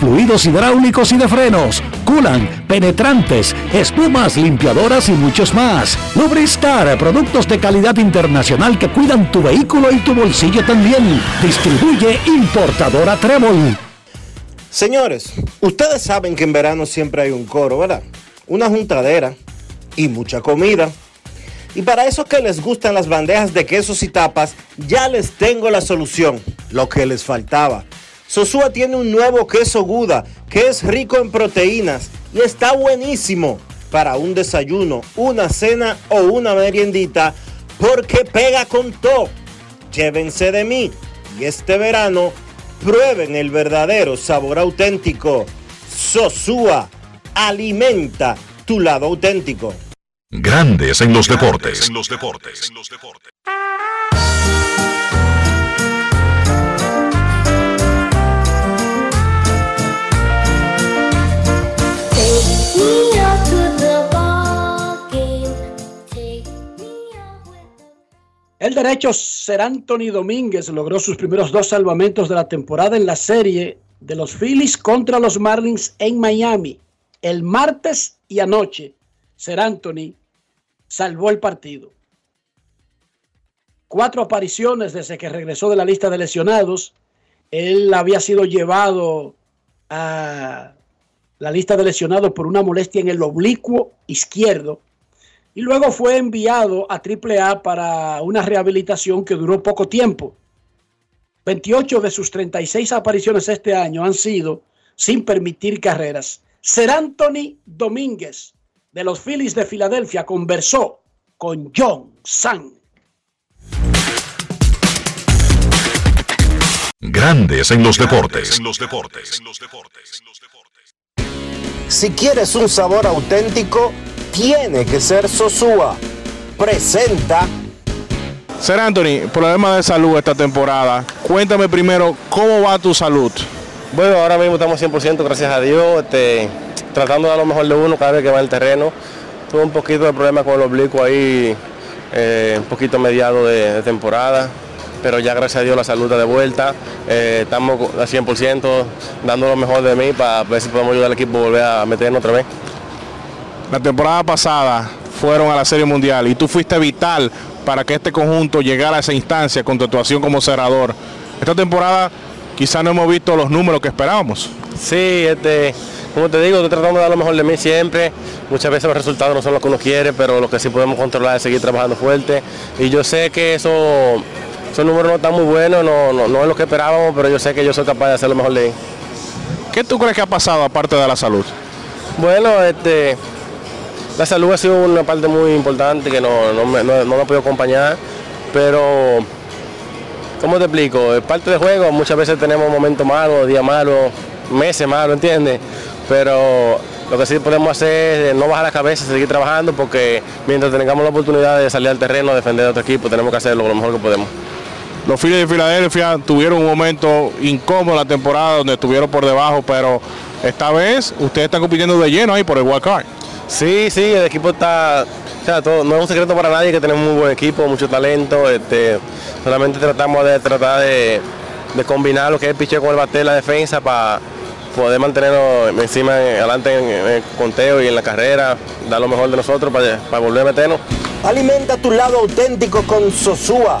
Speaker 15: fluidos hidráulicos y de frenos, culan, penetrantes, espumas, limpiadoras y muchos más. Lubristar, productos de calidad internacional que cuidan tu vehículo y tu bolsillo también. Distribuye importadora Trébol.
Speaker 5: Señores, ustedes saben que en verano siempre hay un coro, ¿verdad? Una juntadera y mucha comida. Y para esos que les gustan las bandejas de quesos y tapas, ya les tengo la solución, lo que les faltaba. Sosúa tiene un nuevo queso Guda que es rico en proteínas y está buenísimo para un desayuno, una cena o una meriendita porque pega con todo. Llévense de mí y este verano prueben el verdadero sabor auténtico. Sosúa alimenta tu lado auténtico.
Speaker 1: Grandes en los deportes.
Speaker 13: En los deportes.
Speaker 4: El derecho Ser Anthony Domínguez logró sus primeros dos salvamentos de la temporada en la serie de los Phillies contra los Marlins en Miami. El martes y anoche, Ser Anthony salvó el partido. Cuatro apariciones desde que regresó de la lista de lesionados. Él había sido llevado a la lista de lesionados por una molestia en el oblicuo izquierdo y luego fue enviado a AAA para una rehabilitación que duró poco tiempo. 28 de sus 36 apariciones este año han sido sin permitir carreras. Ser Anthony Domínguez de los Phillies de Filadelfia conversó con John San.
Speaker 1: Grandes en los deportes.
Speaker 13: En los deportes.
Speaker 5: Si quieres un sabor auténtico, tiene que ser Sosúa. Presenta.
Speaker 8: Ser Anthony, problema de salud esta temporada. Cuéntame primero cómo va tu salud.
Speaker 16: Bueno, ahora mismo estamos 100%, gracias a Dios, este, tratando de dar lo mejor de uno cada vez que va el terreno. Tuve un poquito de problema con el oblicuo ahí, eh, un poquito mediado de, de, temporada, pero ya gracias a Dios la salud está de vuelta. Eh, estamos al 100% dando lo mejor de mí para ver si podemos ayudar al equipo a volver a meternos otra vez.
Speaker 8: La temporada pasada fueron a la Serie Mundial y tú fuiste vital para que este conjunto llegara a esa instancia con tu actuación como cerrador. Esta temporada quizá no hemos visto los números que esperábamos.
Speaker 16: Sí, este, como te digo, estoy tratando de dar lo mejor de mí siempre. Muchas veces los resultados no son los que uno quiere, pero lo que sí podemos controlar es seguir trabajando fuerte. Y yo sé que eso, esos números no están muy buenos, no, no, no es lo que esperábamos, pero yo sé que yo soy capaz de hacer lo mejor de mí.
Speaker 8: ¿Qué tú crees que ha pasado aparte de la salud?
Speaker 16: Bueno, este, la salud ha sido una parte muy importante que no, no me, no, no me ha podido acompañar, pero ¿cómo te explico? Es parte del juego, muchas veces tenemos momentos malos, días malos, meses malos, ¿entiendes? Pero lo que sí podemos hacer es no bajar la cabeza, seguir trabajando, porque mientras tengamos la oportunidad de salir al terreno, defender a otro equipo, tenemos que hacerlo lo mejor que podemos.
Speaker 8: Los Phillies de Filadelfia tuvieron un momento incómodo la temporada donde estuvieron por debajo, pero esta vez ustedes están compitiendo de lleno ahí por el wild card.
Speaker 16: Sí, sí, el equipo está, o sea, todo- no es un secreto para nadie que tenemos un muy buen equipo, mucho talento, este, solamente tratamos de tratar de, de combinar lo que es el picheo con el bate de la defensa para poder mantenernos encima, en- adelante en, en el conteo y en la carrera, dar lo mejor de nosotros para, para volver a meternos.
Speaker 5: Alimenta tu lado auténtico con Sosúa.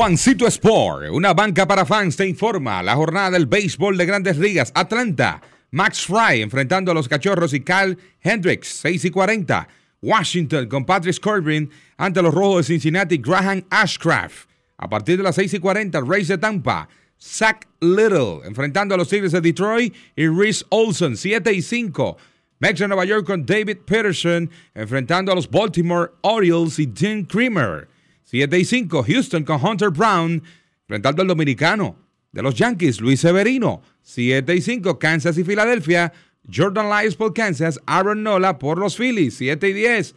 Speaker 2: Juancito Sport, una banca para fans, te informa la jornada del béisbol de grandes ligas. Atlanta, Max Fry enfrentando a los cachorros y Kyle Hendricks, 6 y 40. Washington con Patrick Corbin ante los rojos de Cincinnati, Graham Ashcraft. A partir de las 6 y 40, Rays de Tampa, Zach Little enfrentando a los Tigres de Detroit y Reese Olson, 7 y 5. Mex de Nueva York con David Peterson enfrentando a los Baltimore Orioles y Dean Creamer. 7 y 5, Houston con Hunter Brown, enfrentando al dominicano de los Yankees, Luis Severino. 7 y 5, Kansas y Filadelfia, Jordan Lyles por Kansas, Aaron Nola por los Phillies. 7 y 10,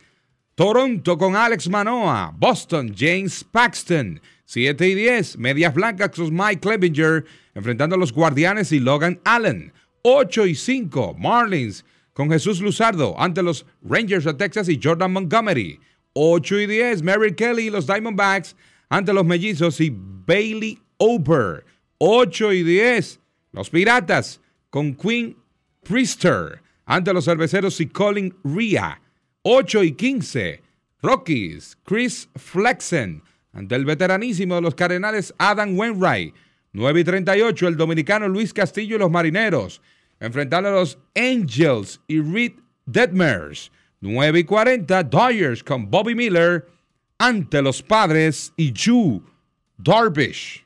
Speaker 2: Toronto con Alex Manoa, Boston, James Paxton. 7 y 10, Medias Blancas con Mike Clevinger, enfrentando a los Guardianes y Logan Allen. 8 y 5, Marlins con Jesús Luzardo ante los Rangers de Texas y Jordan Montgomery. 8 y 10, Mary Kelly y los Diamondbacks ante los Mellizos y Bailey Ober. 8 y 10, los Piratas con Quinn Priester ante los Cerveceros y Colin Ria. 8 y 15, Rockies, Chris Flexen ante el veteranísimo de los Cardenales Adam Wainwright. 9 y 38, el dominicano Luis Castillo y los Marineros enfrentando a los Angels y Reed Detmers. 9 y 40, Dodgers con Bobby Miller ante los Padres y Yu Darvish.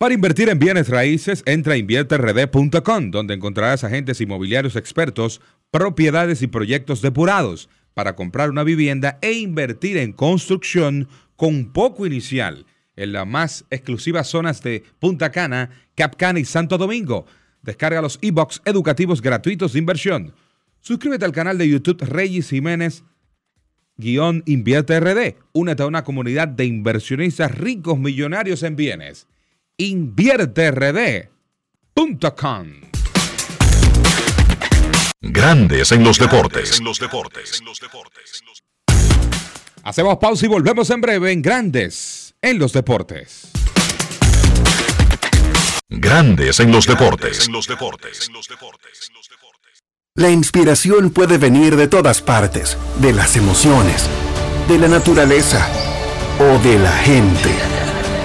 Speaker 2: Para invertir en bienes raíces, entra a invierterd.com, donde encontrarás agentes inmobiliarios expertos, propiedades y proyectos depurados para comprar una vivienda e invertir en construcción con poco inicial en las más exclusivas zonas de Punta Cana, Cap Cana y Santo Domingo. Descarga los e-books educativos gratuitos de inversión. Suscríbete al canal de YouTube Reyes Jiménez guion Invierte RD. Únete a una comunidad de inversionistas ricos millonarios en bienes. InvierteRD.com
Speaker 1: Grandes en los deportes.
Speaker 10: En los deportes.
Speaker 2: Hacemos pausa y volvemos en breve en Grandes en los Deportes.
Speaker 1: Grandes en los deportes.
Speaker 10: En los deportes.
Speaker 17: La inspiración puede venir de todas partes, de las emociones, de la naturaleza o de la gente.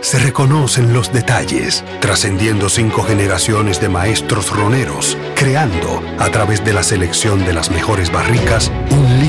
Speaker 17: se reconoce en los detalles, trascendiendo cinco generaciones de maestros roneros, creando, a través de la selección de las mejores barricas, un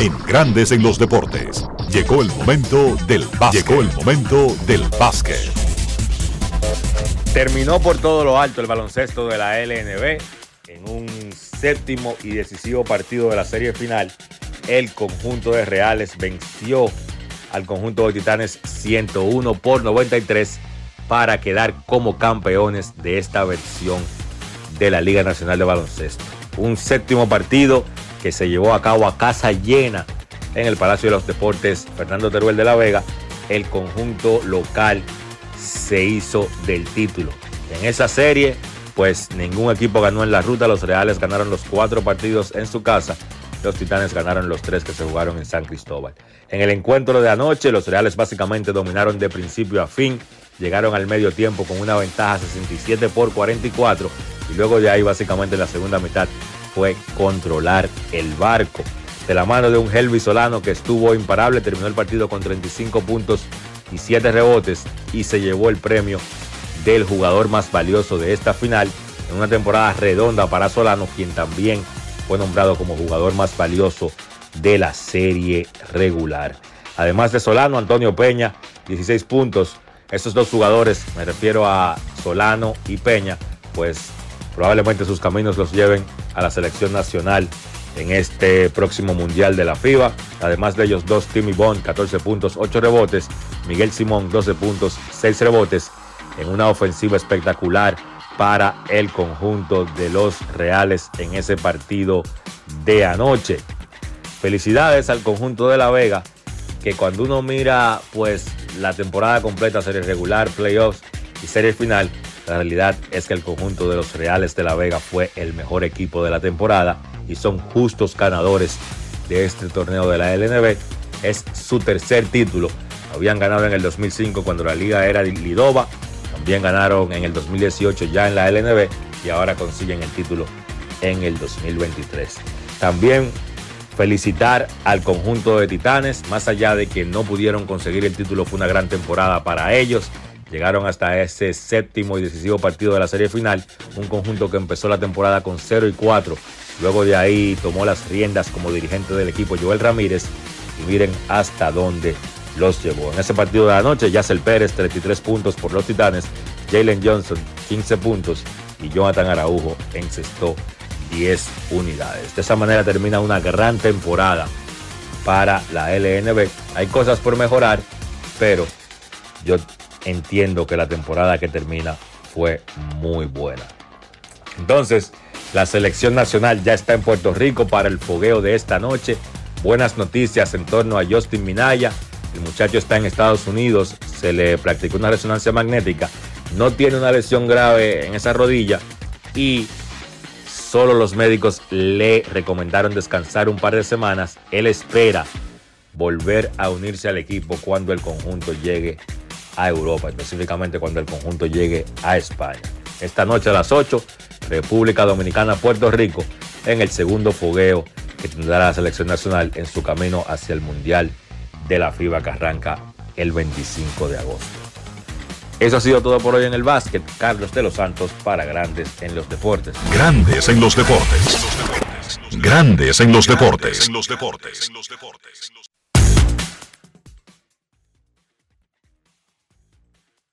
Speaker 1: En Grandes en los Deportes. Llegó el momento del básquet. Llegó el momento del básquet.
Speaker 18: Terminó por todo lo alto el baloncesto de la LNB en un séptimo y decisivo partido de la serie final. El conjunto de Reales venció al conjunto de Titanes 101 por 93 para quedar como campeones de esta versión de la Liga Nacional de Baloncesto. Un séptimo partido que se llevó a cabo a casa llena en el Palacio de los Deportes Fernando Teruel de la Vega, el conjunto local se hizo del título. En esa serie, pues ningún equipo ganó en la ruta, los Reales ganaron los cuatro partidos en su casa, los Titanes ganaron los tres que se jugaron en San Cristóbal. En el encuentro de anoche, los Reales básicamente dominaron de principio a fin, llegaron al medio tiempo con una ventaja 67 por 44 y luego de ahí básicamente en la segunda mitad fue controlar el barco. De la mano de un Helvis Solano que estuvo imparable, terminó el partido con 35 puntos y 7 rebotes y se llevó el premio del jugador más valioso de esta final en una temporada redonda para Solano, quien también fue nombrado como jugador más valioso de la serie regular. Además de Solano, Antonio Peña, 16 puntos. Estos dos jugadores, me refiero a Solano y Peña, pues probablemente sus caminos los lleven a la selección nacional en este próximo Mundial de la FIBA. Además de ellos dos, Timmy Bond, 14 puntos, 8 rebotes. Miguel Simón, 12 puntos, 6 rebotes. En una ofensiva espectacular para el conjunto de los Reales en ese partido de anoche. Felicidades al conjunto de La Vega, que cuando uno mira pues la temporada completa, serie regular, playoffs y serie final, la realidad es que el conjunto de los Reales de La Vega fue el mejor equipo de la temporada y son justos ganadores de este torneo de la LNB. Es su tercer título. Habían ganado en el 2005 cuando la liga era Lidova. También ganaron en el 2018 ya en la LNB y ahora consiguen el título en el 2023. También felicitar al conjunto de Titanes, más allá de que no pudieron conseguir el título, fue una gran temporada para ellos. Llegaron hasta ese séptimo y decisivo partido de la serie final, un conjunto que empezó la temporada con 0 y 4. Luego de ahí tomó las riendas como dirigente del equipo Joel Ramírez y miren hasta dónde los llevó. En ese partido de la noche, Yacel Pérez, 33 puntos por los Titanes, Jalen Johnson, 15 puntos y Jonathan Araujo encestó 10 unidades. De esa manera termina una gran temporada para la LNB. Hay cosas por mejorar, pero yo entiendo que la temporada que termina fue muy buena. Entonces, la selección nacional ya está en Puerto Rico para el fogueo de esta noche. Buenas noticias en torno a Justin Minaya. El muchacho está en Estados Unidos, se le practicó una resonancia magnética, no tiene una lesión grave en esa rodilla y solo los médicos le recomendaron descansar un par de semanas. Él espera volver a unirse al equipo cuando el conjunto llegue a Europa, específicamente cuando el conjunto llegue a España. Esta noche a las 8, República Dominicana, Puerto Rico, en el segundo fogueo que tendrá la selección nacional en su camino hacia el Mundial de la FIBA que arranca el 25 de agosto. Eso ha sido todo por hoy en el básquet. Carlos de los Santos para Grandes en los Deportes.
Speaker 1: Grandes en los deportes. Grandes en los deportes.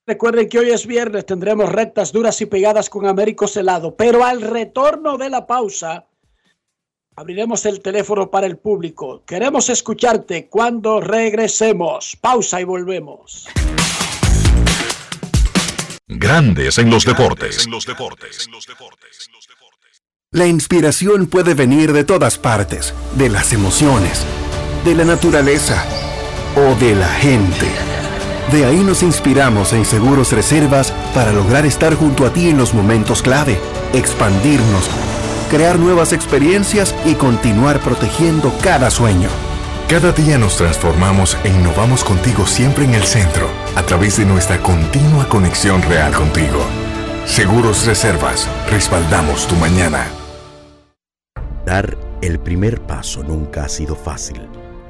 Speaker 4: Recuerden que hoy es viernes, tendremos rectas duras y pegadas con Américo Celado, pero al retorno de la pausa abriremos el teléfono para el público. Queremos escucharte cuando regresemos. Pausa y volvemos.
Speaker 1: Grandes en los deportes.
Speaker 17: La inspiración puede venir de todas partes, de las emociones, de la naturaleza o de la gente. De ahí nos inspiramos en Seguros Reservas para lograr estar junto a ti en los momentos clave, expandirnos, crear nuevas experiencias y continuar protegiendo cada sueño.
Speaker 10: Cada día nos transformamos e innovamos contigo siempre en el centro, a través de nuestra continua conexión real contigo. Seguros Reservas, respaldamos tu mañana.
Speaker 11: Dar el primer paso nunca ha sido fácil,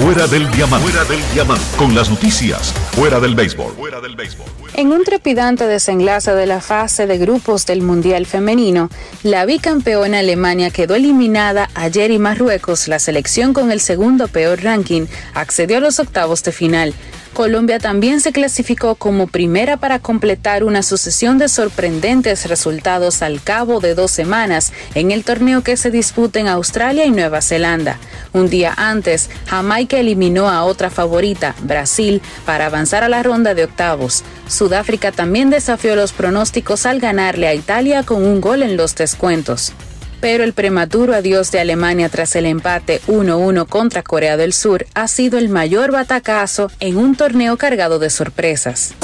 Speaker 1: Fuera del diamante. Fuera del diamante. Con las noticias. Fuera del béisbol. Fuera del béisbol.
Speaker 19: En un trepidante desenlace de la fase de grupos del Mundial Femenino, la bicampeona Alemania quedó eliminada ayer y Marruecos, la selección con el segundo peor ranking, accedió a los octavos de final. Colombia también se clasificó como primera para completar una sucesión de sorprendentes resultados al cabo de dos semanas en el torneo que se disputa en Australia y Nueva Zelanda. Un día antes, Jamaica eliminó a otra favorita, Brasil, para avanzar a la ronda de octavos. Sudáfrica también desafió los pronósticos al ganarle a Italia con un gol en los descuentos pero el prematuro adiós de Alemania tras el empate 1-1 contra Corea del Sur ha sido el mayor batacazo en un torneo cargado de sorpresas.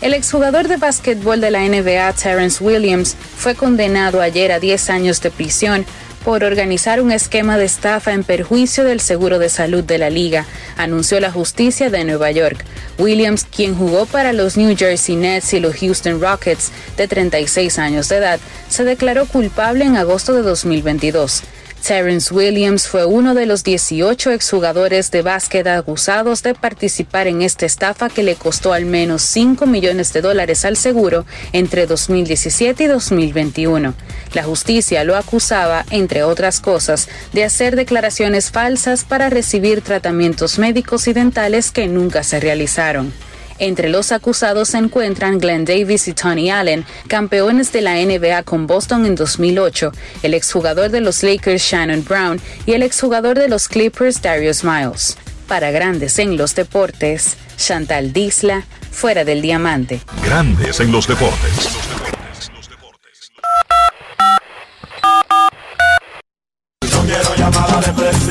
Speaker 19: El exjugador de básquetbol de la NBA, Terrence Williams, fue condenado ayer a 10 años de prisión por organizar un esquema de estafa en perjuicio del seguro de salud de la liga, anunció la justicia de Nueva York. Williams, quien jugó para los New Jersey Nets y los Houston Rockets de 36 años de edad, se declaró culpable en agosto de 2022. Terrence Williams fue uno de los 18 exjugadores de básquet acusados de participar en esta estafa que le costó al menos 5 millones de dólares al seguro entre 2017 y 2021. La justicia lo acusaba, entre otras cosas, de hacer declaraciones falsas para recibir tratamientos médicos y dentales que nunca se realizaron. Entre los acusados se encuentran Glenn Davis y Tony Allen, campeones de la NBA con Boston en 2008, el exjugador de los Lakers Shannon Brown y el exjugador de los Clippers Darius Miles. Para grandes en los deportes, Chantal Disla, fuera del diamante.
Speaker 1: Grandes en los deportes.
Speaker 20: No quiero llamada depresiva.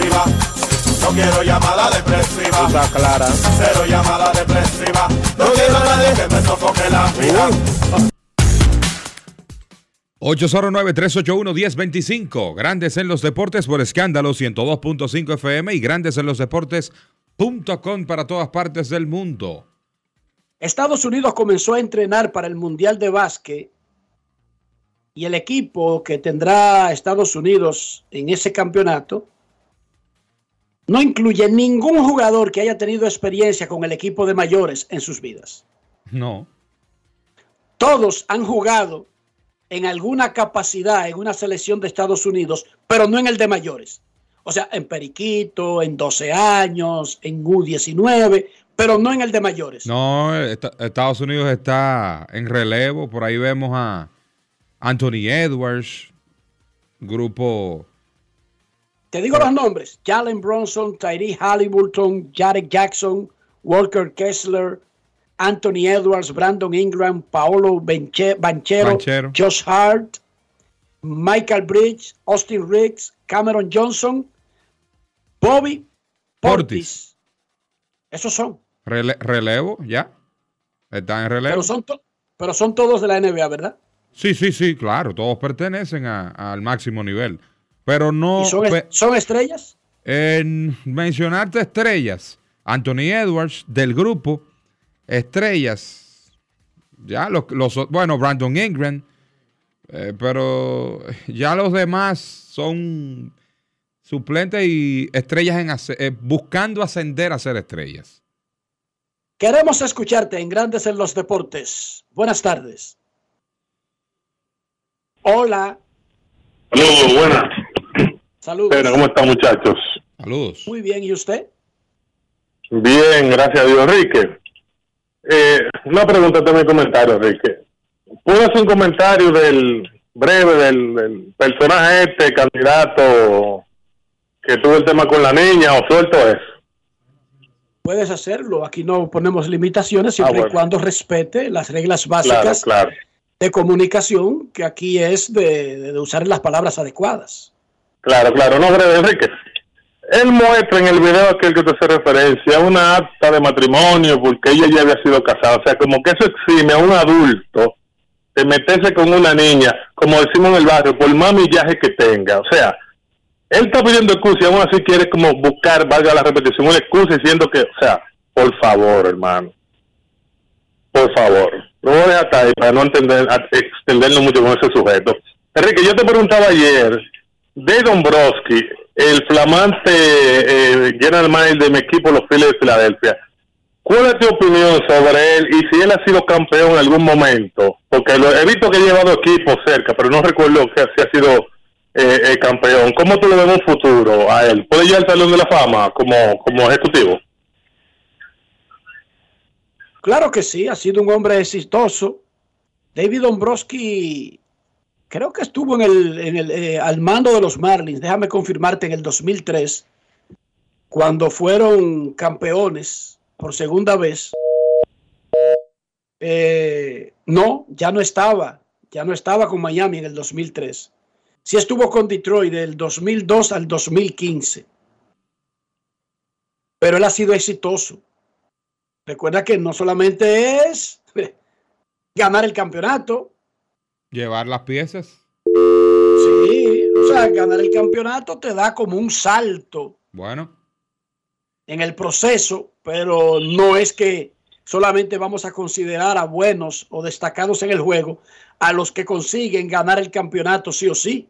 Speaker 20: Quiero llamada depresiva.
Speaker 8: Está clara.
Speaker 20: Cero llamada depresiva. No quiero a nadie que me sofoque la vida.
Speaker 2: 809-381-1025. Grandes en los deportes por escándalo 102.5 FM y grandes en los deportes.com para todas partes del mundo.
Speaker 4: Estados Unidos comenzó a entrenar para el Mundial de Básquet y el equipo que tendrá Estados Unidos en ese campeonato no incluye ningún jugador que haya tenido experiencia con el equipo de mayores en sus vidas.
Speaker 2: No.
Speaker 4: Todos han jugado en alguna capacidad en una selección de Estados Unidos, pero no en el de mayores. O sea, en Periquito, en 12 años, en U19, pero no en el de mayores.
Speaker 2: No, esta- Estados Unidos está en relevo. Por ahí vemos a Anthony Edwards, grupo.
Speaker 4: Te digo los nombres: Jalen Bronson, Tyree Halliburton, Jarek Jackson, Walker Kessler, Anthony Edwards, Brandon Ingram, Paolo Benche- Banchero,
Speaker 2: Banchero.
Speaker 4: Josh Hart, Michael Bridge, Austin Riggs, Cameron Johnson, Bobby Portis. Esos son.
Speaker 2: Rele- relevo, ya. Están en relevo.
Speaker 4: Pero son, to- pero son todos de la NBA, ¿verdad?
Speaker 2: Sí, sí, sí, claro. Todos pertenecen a- al máximo nivel. Pero no.
Speaker 4: ¿Y son, es-
Speaker 2: pe-
Speaker 4: son estrellas?
Speaker 2: En mencionarte estrellas, Anthony Edwards del grupo, estrellas, ya los, los- bueno, Brandon Ingram, eh, pero ya los demás son suplentes y estrellas en eh, buscando ascender a ser estrellas.
Speaker 4: Queremos escucharte en Grandes en los Deportes. Buenas tardes. Hola.
Speaker 21: Saludos, buenas.
Speaker 4: Saludos.
Speaker 21: Bueno, ¿cómo están muchachos?
Speaker 2: Saludos.
Speaker 4: Muy bien, ¿y usted?
Speaker 21: Bien, gracias a Dios, Enrique. Eh, una pregunta también, comentario, Enrique. ¿Puedo hacer un comentario del breve del, del personaje este, candidato que tuvo el tema con la niña o suelto eso?
Speaker 4: Puedes hacerlo. Aquí no ponemos limitaciones siempre
Speaker 21: Ah, bueno.
Speaker 4: y cuando respete las reglas
Speaker 21: Claro,
Speaker 4: básicas
Speaker 21: claro.
Speaker 4: de comunicación, que aquí es de, de usar las palabras adecuadas.
Speaker 21: Claro, claro, no, breve, Enrique. él muestra en el video aquel que te hace referencia una acta de matrimonio porque ella ya había sido casada. O sea, como que eso exime a un adulto de meterse con una niña, como decimos en el barrio, por más millaje que tenga. O sea, él está pidiendo excusa y aún así quiere como buscar, valga la repetición, una excusa diciendo que, o sea, por favor, hermano. Por favor. No voy a ahí para no entender, extendernos mucho con ese sujeto. Enrique, yo te preguntaba ayer de Dombrowski, el flamante eh, general manager de mi equipo, los Phillies de Filadelfia. ¿Cuál es tu opinión sobre él y si él ha sido campeón en algún momento? Porque lo, he visto que ha llevado equipos cerca, pero no recuerdo que si ha sido eh, eh, campeón. ¿Cómo tú le ves un futuro a él? ¿Puede llegar al Salón de la Fama como, como ejecutivo?
Speaker 4: Claro que sí, ha sido un hombre exitoso. David Dombrowski creo que estuvo en el, eh, al mando de los Marlins, déjame confirmarte, en el 2003, cuando fueron campeones por segunda vez. Eh, no, ya no estaba, ya no estaba con Miami en el 2003. Sí estuvo con Detroit del 2002 al 2015. Pero él ha sido exitoso. Recuerda que no solamente es ganar el campeonato,
Speaker 2: Llevar las piezas.
Speaker 4: sí, o sea, ganar el campeonato te da como un salto
Speaker 2: Bueno,
Speaker 4: en el proceso, pero no es que solamente vamos a considerar a buenos o destacados en el juego a los que consiguen ganar el campeonato sí o sí.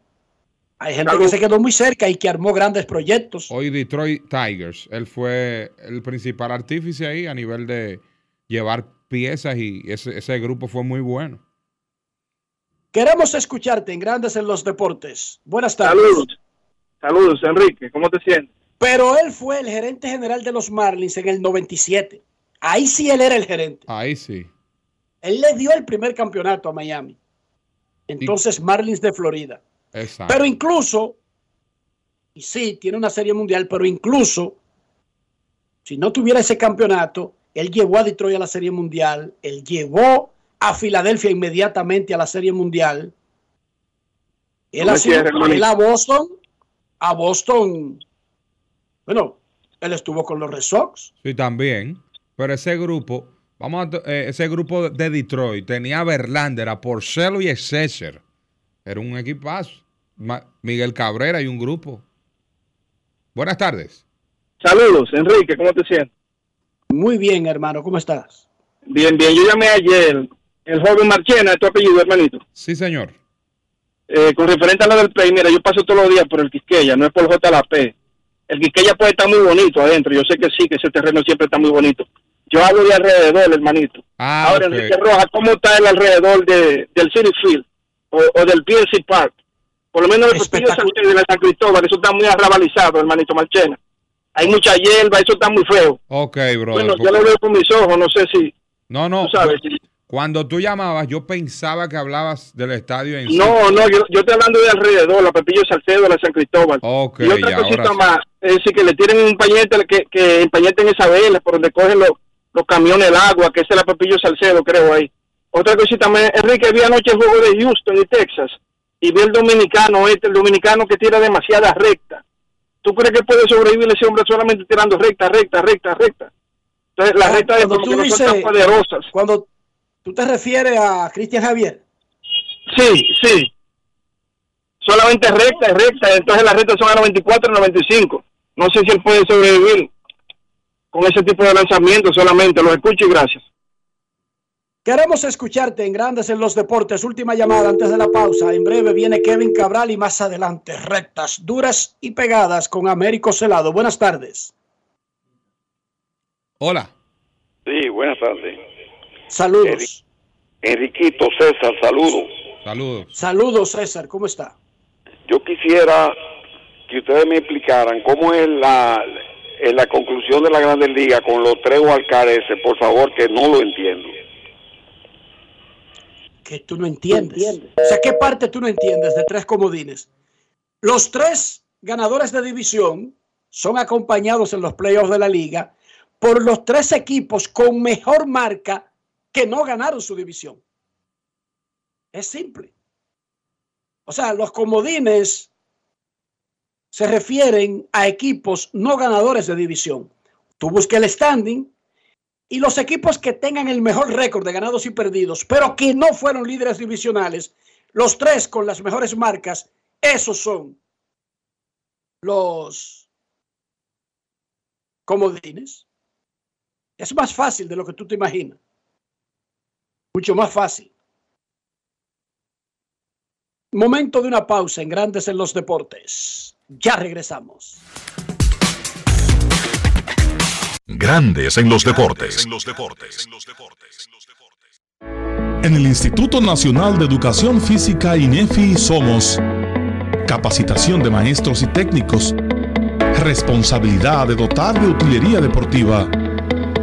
Speaker 4: Hay gente que se quedó muy cerca y que armó grandes proyectos.
Speaker 2: hoy Detroit Tigers, él fue el principal artífice ahí a nivel de llevar piezas y ese, ese grupo fue muy bueno.
Speaker 4: Queremos escucharte en Grandes en los Deportes. Buenas tardes.
Speaker 22: Saludos. Saludos, Enrique. ¿Cómo te sientes?
Speaker 4: Pero él fue el gerente general de los Marlins en el 97. Ahí sí él era el gerente.
Speaker 2: Ahí sí.
Speaker 4: Él le dio el primer campeonato a Miami. Entonces Marlins de Florida.
Speaker 2: Exacto.
Speaker 4: Pero incluso, y sí, tiene una serie mundial, pero incluso, si no tuviera ese campeonato, él llevó a Detroit a la serie mundial, él llevó a Filadelfia inmediatamente a la serie mundial. Él,
Speaker 22: No hermanito.
Speaker 4: él a Boston, a Boston, bueno, él estuvo con los Red Sox.
Speaker 2: Sí, también. Pero ese grupo, vamos a, eh, ese grupo de Detroit tenía a Verlander, a Porcelo y a César. Era un equipazo. Ma- Miguel Cabrera y un grupo. Buenas tardes.
Speaker 22: Saludos, Enrique. ¿Cómo te sientes?
Speaker 4: Muy bien, hermano, ¿cómo estás?
Speaker 22: Bien, bien. Yo llamé ayer. El joven Marchena, ¿es tu apellido, hermanito?
Speaker 2: Sí, señor.
Speaker 22: Eh, con referente a lo del play, mira, yo paso todos los días por el Quisqueya, no es por JLP. El Quisqueya puede estar muy bonito adentro, yo sé que sí, que ese terreno siempre está muy bonito. Yo hablo de alrededor, hermanito.
Speaker 2: Ah,
Speaker 22: Ahora,
Speaker 2: ok.
Speaker 22: Enrique Rojas, ¿cómo está el alrededor de, del City Field o, o del PNC Park? Por lo menos el Castillo de la San Cristóbal, eso está muy arrabalizado, hermanito Marchena. Hay mucha hierba, eso está muy feo.
Speaker 2: Ok, brother.
Speaker 22: Bueno, yo lo veo con mis ojos, no sé si...
Speaker 2: No, no.
Speaker 22: tú sabes.
Speaker 2: Cuando tú llamabas, yo pensaba que hablabas del estadio en sí.
Speaker 22: No, no, yo, yo estoy hablando de alrededor, la Pepillo Salcedo, la San Cristóbal.
Speaker 2: Ok,
Speaker 22: y otra
Speaker 2: ya,
Speaker 22: cosita
Speaker 2: ahora
Speaker 22: más, es decir, que le tiren un pañete, que, que empañeten esa vela por donde cogen los, los camiones el agua, que es la Pepillo Salcedo, creo ahí. Otra cosita más, Enrique, vi anoche el juego de Houston y Texas, y vi el dominicano este, el dominicano que tira demasiada recta. ¿Tú crees que puede sobrevivir ese hombre solamente tirando recta, recta, recta, recta? Entonces, las
Speaker 4: Ah,
Speaker 22: rectas de como
Speaker 4: tú
Speaker 22: que no son tan poderosas.
Speaker 4: Cuando tú te refieres a Cristian Javier.
Speaker 22: Sí, sí. Solamente recta y recta, entonces las rectas son a 94 y 95. No sé si él puede sobrevivir con ese tipo de lanzamiento solamente. Lo escucho y gracias.
Speaker 4: Queremos escucharte en Grandes en los Deportes. Última llamada antes de la pausa. En breve viene Kevin Cabral y más adelante rectas, duras y pegadas con Américo Celado. Buenas tardes.
Speaker 2: Hola.
Speaker 23: Sí, buenas tardes.
Speaker 4: Saludos.
Speaker 23: Enriquito César, saludos.
Speaker 2: Saludos.
Speaker 4: Saludos, César. ¿Cómo está?
Speaker 23: Yo quisiera que ustedes me explicaran cómo es la, en la conclusión de la Grandes Ligas con los tres Walcares, por favor, que no lo entiendo.
Speaker 4: Que tú no entiendes. O sea, ¿qué parte tú no entiendes de tres comodines? Los tres ganadores de división son acompañados en los playoffs de la liga por los tres equipos con mejor marca que no ganaron su división. Es simple. O sea, los comodines se refieren a equipos no ganadores de división. Tú buscas el standing y los equipos que tengan el mejor récord de ganados y perdidos, pero que no fueron líderes divisionales, los tres con las mejores marcas, esos son los comodines. Es más fácil de lo que tú te imaginas. Mucho más fácil. Momento de una pausa en Grandes en los Deportes. Ya regresamos.
Speaker 1: Grandes en los deportes.
Speaker 24: En el Instituto Nacional de Educación Física INEFI somos capacitación de maestros y técnicos, responsabilidad de dotar de utilería deportiva,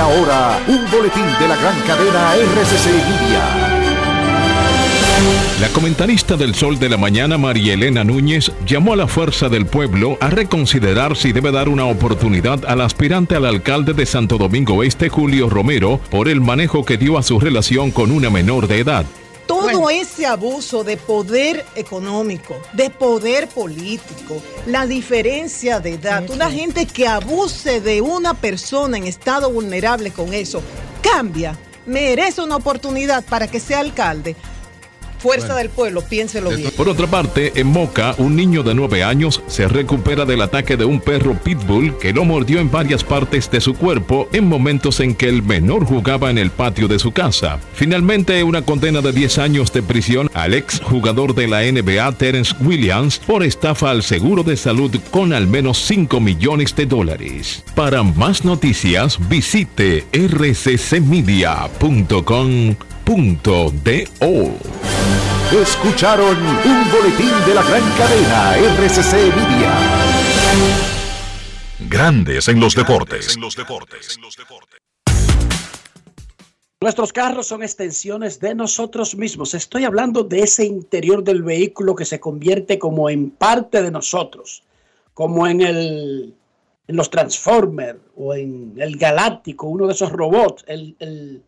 Speaker 1: Ahora, un boletín de la gran cadena RCC Media. La comentarista del Sol de la Mañana, María Elena Núñez, llamó a la fuerza del pueblo a reconsiderar si debe dar una oportunidad al aspirante al alcalde de Santo Domingo Este, Julio Romero, por el manejo que dio a su relación con una menor de edad.
Speaker 25: Todo ese abuso de poder económico, de poder político, la diferencia de edad, una gente que abuse de una persona en estado vulnerable con eso, cambia, merece una oportunidad para que sea alcalde. Fuerza
Speaker 18: Bueno.
Speaker 25: del pueblo, piénselo bien.
Speaker 18: Por otra parte, en Moca, un niño de 9 años se recupera del ataque de un perro pitbull que lo mordió en varias partes de su cuerpo en momentos en que el menor jugaba en el patio de su casa. Finalmente, una condena de 10 años de prisión al ex jugador de la NBA Terence Williams por estafa al seguro de salud con al menos 5 millones de dólares. Para más noticias, visite rccmedia.com.do.
Speaker 1: Escucharon un boletín de la gran cadena RCC Media. Grandes en los deportes.
Speaker 4: Nuestros carros son extensiones de nosotros mismos. Estoy hablando de ese interior del vehículo que se convierte como en parte de nosotros, como en el en los Transformers o en el Galáctico, uno de esos robots, el, el-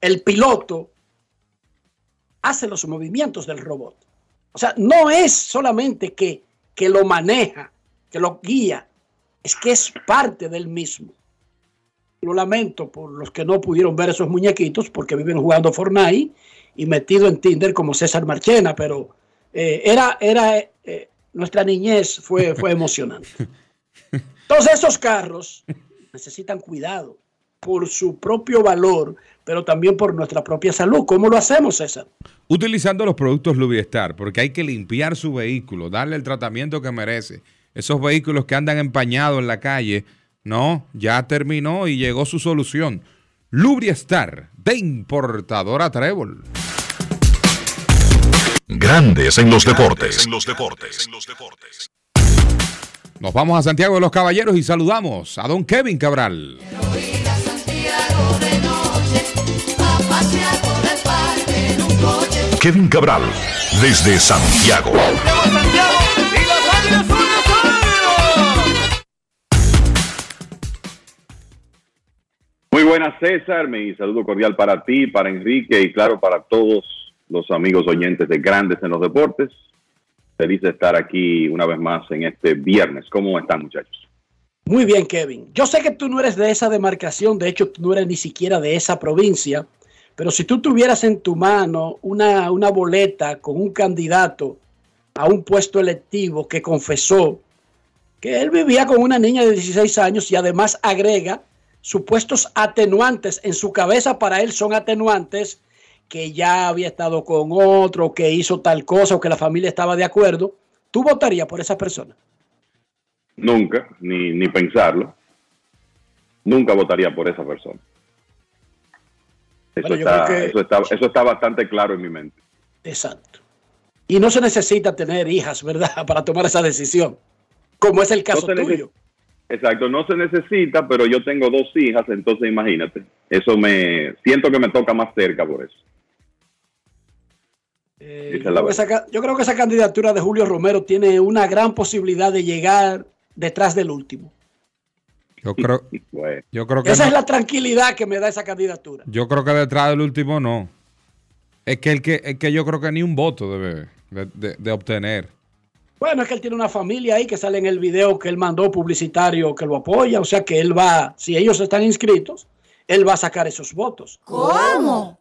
Speaker 4: el piloto hace los movimientos del robot. O sea, no es solamente que, que lo maneja, que lo guía, es que es parte del mismo. Lo lamento por los que no pudieron ver esos muñequitos porque viven jugando Fortnite y metido en Tinder como César Marchena, pero eh, era, era eh, nuestra niñez fue, fue emocionante. Entonces esos carros necesitan cuidado por su propio valor, pero también por nuestra propia salud. ¿Cómo lo hacemos, César?
Speaker 2: Utilizando los productos Lubriestar, porque hay que limpiar su vehículo, darle el tratamiento que merece. Esos vehículos que andan empañados en la calle, no, ya terminó y llegó su solución. Lubriestar, de importadora Trébol.
Speaker 1: Grandes en los deportes.
Speaker 2: Nos vamos a Santiago de los Caballeros y saludamos a don Kevin Cabral.
Speaker 1: Kevin Cabral, desde Santiago.
Speaker 26: Muy buenas, César. Mi saludo cordial para ti, para Enrique y, claro, para todos los amigos oyentes de Grandes en los Deportes. Feliz de estar aquí una vez más en este viernes. ¿Cómo están, muchachos?
Speaker 4: Muy bien, Kevin. Yo sé que tú no eres de esa demarcación, de hecho, tú no eres ni siquiera de esa provincia, pero si tú tuvieras en tu mano una, una boleta con un candidato a un puesto electivo que confesó que él vivía con una niña de 16 años y además agrega supuestos atenuantes en su cabeza para él son atenuantes que ya había estado con otro, que hizo tal cosa o que la familia estaba de acuerdo, ¿tú votarías por esa persona?
Speaker 26: Nunca, ni, ni pensarlo. Nunca votaría por esa persona. Eso,
Speaker 4: Bueno,
Speaker 26: está,
Speaker 4: que-
Speaker 26: eso, está, eso está bastante claro en mi mente.
Speaker 4: Exacto. Y no se necesita tener hijas, ¿verdad? Para tomar esa decisión, como es el caso
Speaker 26: No
Speaker 4: tuyo.
Speaker 26: Exacto, no se necesita, pero yo tengo dos hijas, entonces imagínate. Eso me siento que me toca más cerca por eso.
Speaker 4: Eh, creo esa, yo creo que esa candidatura de Julio Romero tiene una gran posibilidad de llegar detrás del último.
Speaker 2: Yo creo,
Speaker 26: Bueno,
Speaker 2: yo creo que
Speaker 4: Esa
Speaker 2: no.
Speaker 4: es la tranquilidad que me da esa candidatura.
Speaker 2: Yo creo que detrás del último no. Es que el que, es que yo creo que ni un voto debe de, de- de obtener.
Speaker 4: Bueno, es que él tiene una familia ahí que sale en el video que él mandó publicitario que lo apoya, o sea que él va, si ellos están inscritos, él va a sacar esos votos.
Speaker 27: ¿Cómo?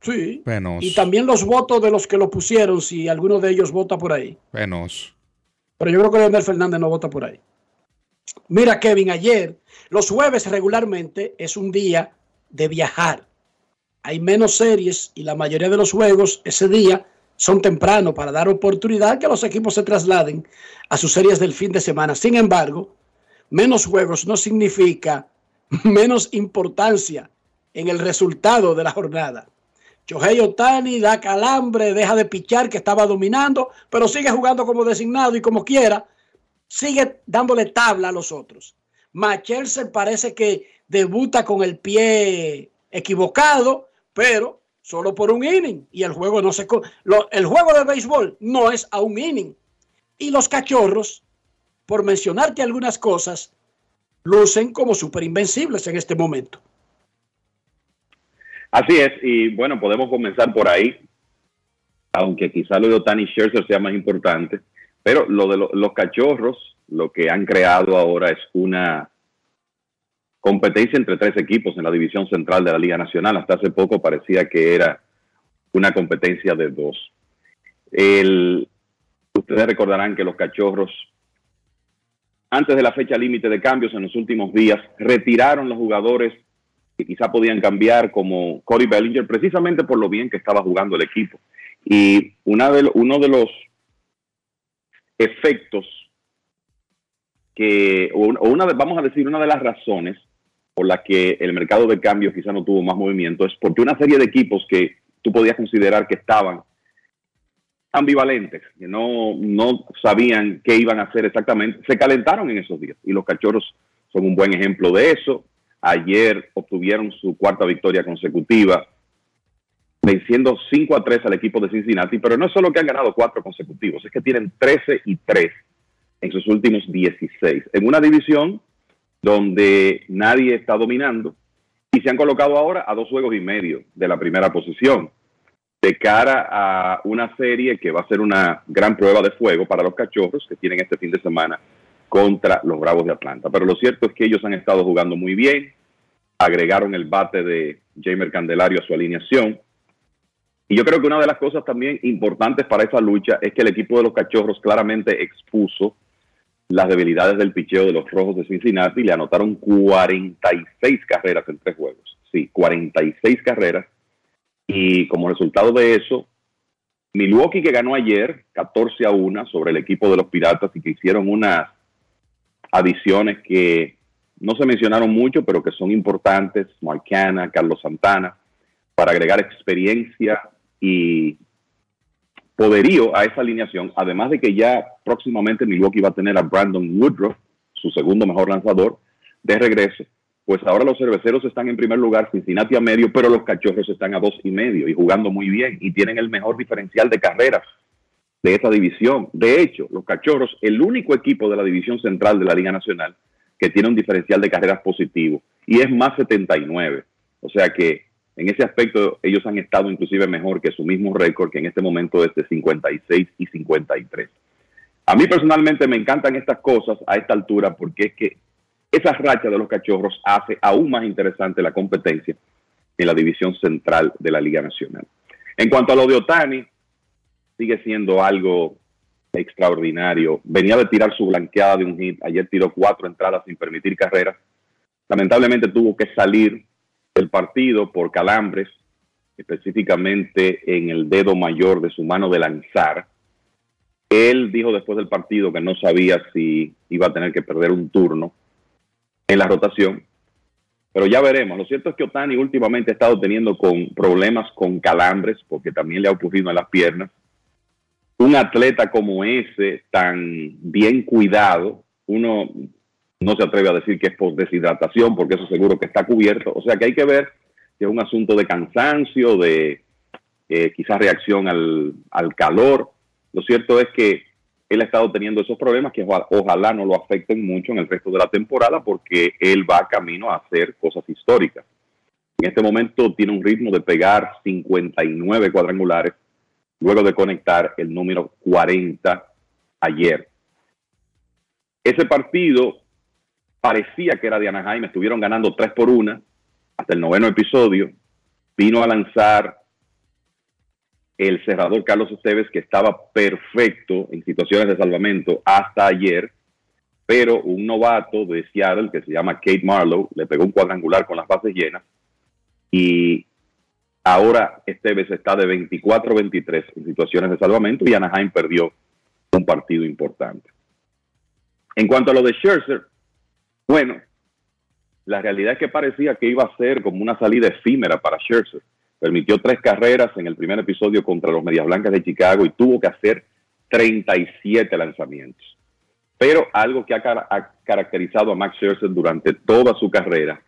Speaker 4: Sí.
Speaker 2: Penoso.
Speaker 4: Y también los votos de los que lo pusieron, si alguno de ellos vota por ahí.
Speaker 2: Penoso.
Speaker 4: Pero yo creo que Leonel Fernández no vota por ahí. Mira, Kevin, ayer, los jueves regularmente es un día de viajar. Hay menos series y la mayoría de los juegos ese día son temprano para dar oportunidad que los equipos se trasladen a sus series del fin de semana. Sin embargo, menos juegos no significa menos importancia en el resultado de la jornada. Shohei Otani da calambre, deja de pichar que estaba dominando, pero sigue jugando como designado y como quiera, sigue dándole tabla a los otros. Machelsen parece que debuta con el pie equivocado, pero solo por un inning y el juego no se el juego de béisbol no es a un inning. Y los cachorros, por mencionarte algunas cosas, lucen como super invencibles en este momento.
Speaker 26: Así es, y bueno, podemos comenzar por ahí, aunque quizá lo de Otani Scherzer sea más importante, pero lo de lo- los cachorros, lo que han creado ahora es una competencia entre tres equipos en la división central de la Liga Nacional. Hasta hace poco parecía que era una competencia de dos. El- ustedes recordarán que los cachorros, antes de la fecha límite de cambios en los últimos días, retiraron los jugadores quizá podían cambiar, como Cody Bellinger, precisamente por lo bien que estaba jugando el equipo. Y una de, uno de los efectos que, o un- o una de, vamos a decir, una de las razones por las que el mercado de cambios quizá no tuvo más movimiento es porque una serie de equipos que tú podías considerar que estaban ambivalentes, que no, no sabían qué iban a hacer exactamente, se calentaron en esos días. Y los cachorros son un buen ejemplo de eso. Ayer obtuvieron su cuarta victoria consecutiva, venciendo 5 a 3 al equipo de Cincinnati, pero no es solo que han ganado cuatro consecutivos, es que tienen 13 y 3 en sus últimos 16, en una división donde nadie está dominando y se han colocado ahora a dos juegos y medio de la primera posición de cara a una serie que va a ser una gran prueba de fuego para los cachorros que tienen este fin de semana contra los Bravos de Atlanta. Pero lo cierto es que ellos han estado jugando muy bien, agregaron el bate de Jamer Candelario a su alineación. Y yo creo que una de las cosas también importantes para esa lucha es que el equipo de los cachorros claramente expuso las debilidades del picheo de los rojos de Cincinnati y le anotaron 46 carreras en tres juegos. Sí, 46 carreras. Y como resultado de eso, Milwaukee que ganó ayer 14 a 1 sobre el equipo de los Piratas y que hicieron unas adiciones que no se mencionaron mucho, pero que son importantes, Marcana, Carlos Santana, para agregar experiencia y poderío a esa alineación, además de que ya próximamente Milwaukee va a tener a Brandon Woodruff, su segundo mejor lanzador, de regreso, pues ahora los cerveceros están en primer lugar, Cincinnati a medio, pero los cachorros están a dos y medio y jugando muy bien y tienen el mejor diferencial de carreras de esta división. De hecho, los cachorros, el único equipo de la división central de la Liga Nacional que tiene un diferencial de carreras positivo y es más 79. O sea que en ese aspecto ellos han estado inclusive mejor que su mismo récord, que en este momento es de 56 y 53. A mí personalmente me encantan estas cosas a esta altura porque es que esa racha de los cachorros hace aún más interesante la competencia en la división central de la Liga Nacional. En cuanto a lo de Otani, sigue siendo algo extraordinario. Venía de tirar su blanqueada de un hit, ayer tiró cuatro entradas sin permitir carreras. Lamentablemente tuvo que salir del partido por calambres, específicamente en el dedo mayor de su mano de lanzar. Él dijo después del partido que no sabía si iba a tener que perder un turno en la rotación. Pero ya veremos. Lo cierto es que Otani últimamente ha estado teniendo con problemas con calambres, porque también le ha ocurrido en las piernas. Un atleta como ese, tan bien cuidado, uno no se atreve a decir que es por deshidratación, porque eso seguro que está cubierto. O sea que hay que ver que es un asunto de cansancio, de eh, quizás reacción al, al calor. Lo cierto es que él ha estado teniendo esos problemas que ojalá no lo afecten mucho en el resto de la temporada porque él va camino a hacer cosas históricas. En este momento tiene un ritmo de pegar 59 cuadrangulares luego de conectar el número 40 ayer. Ese partido parecía que era de Anaheim, estuvieron ganando 3 por 1 hasta el noveno episodio, vino a lanzar el cerrador Carlos Esteves, que estaba perfecto en situaciones de salvamento hasta ayer, pero un novato de Seattle que se llama Kate Marlowe le pegó un cuadrangular con las bases llenas y ahora Esteves está de 24-23 en situaciones de salvamento y Anaheim perdió un partido importante. En cuanto a lo de Scherzer, bueno, la realidad es que parecía que iba a ser como una salida efímera para Scherzer permitió tres carreras en el primer episodio contra los Medias Blancas de Chicago y tuvo que hacer 37 lanzamientos. Pero algo que ha, caracterizado a Max Scherzer durante toda su carrera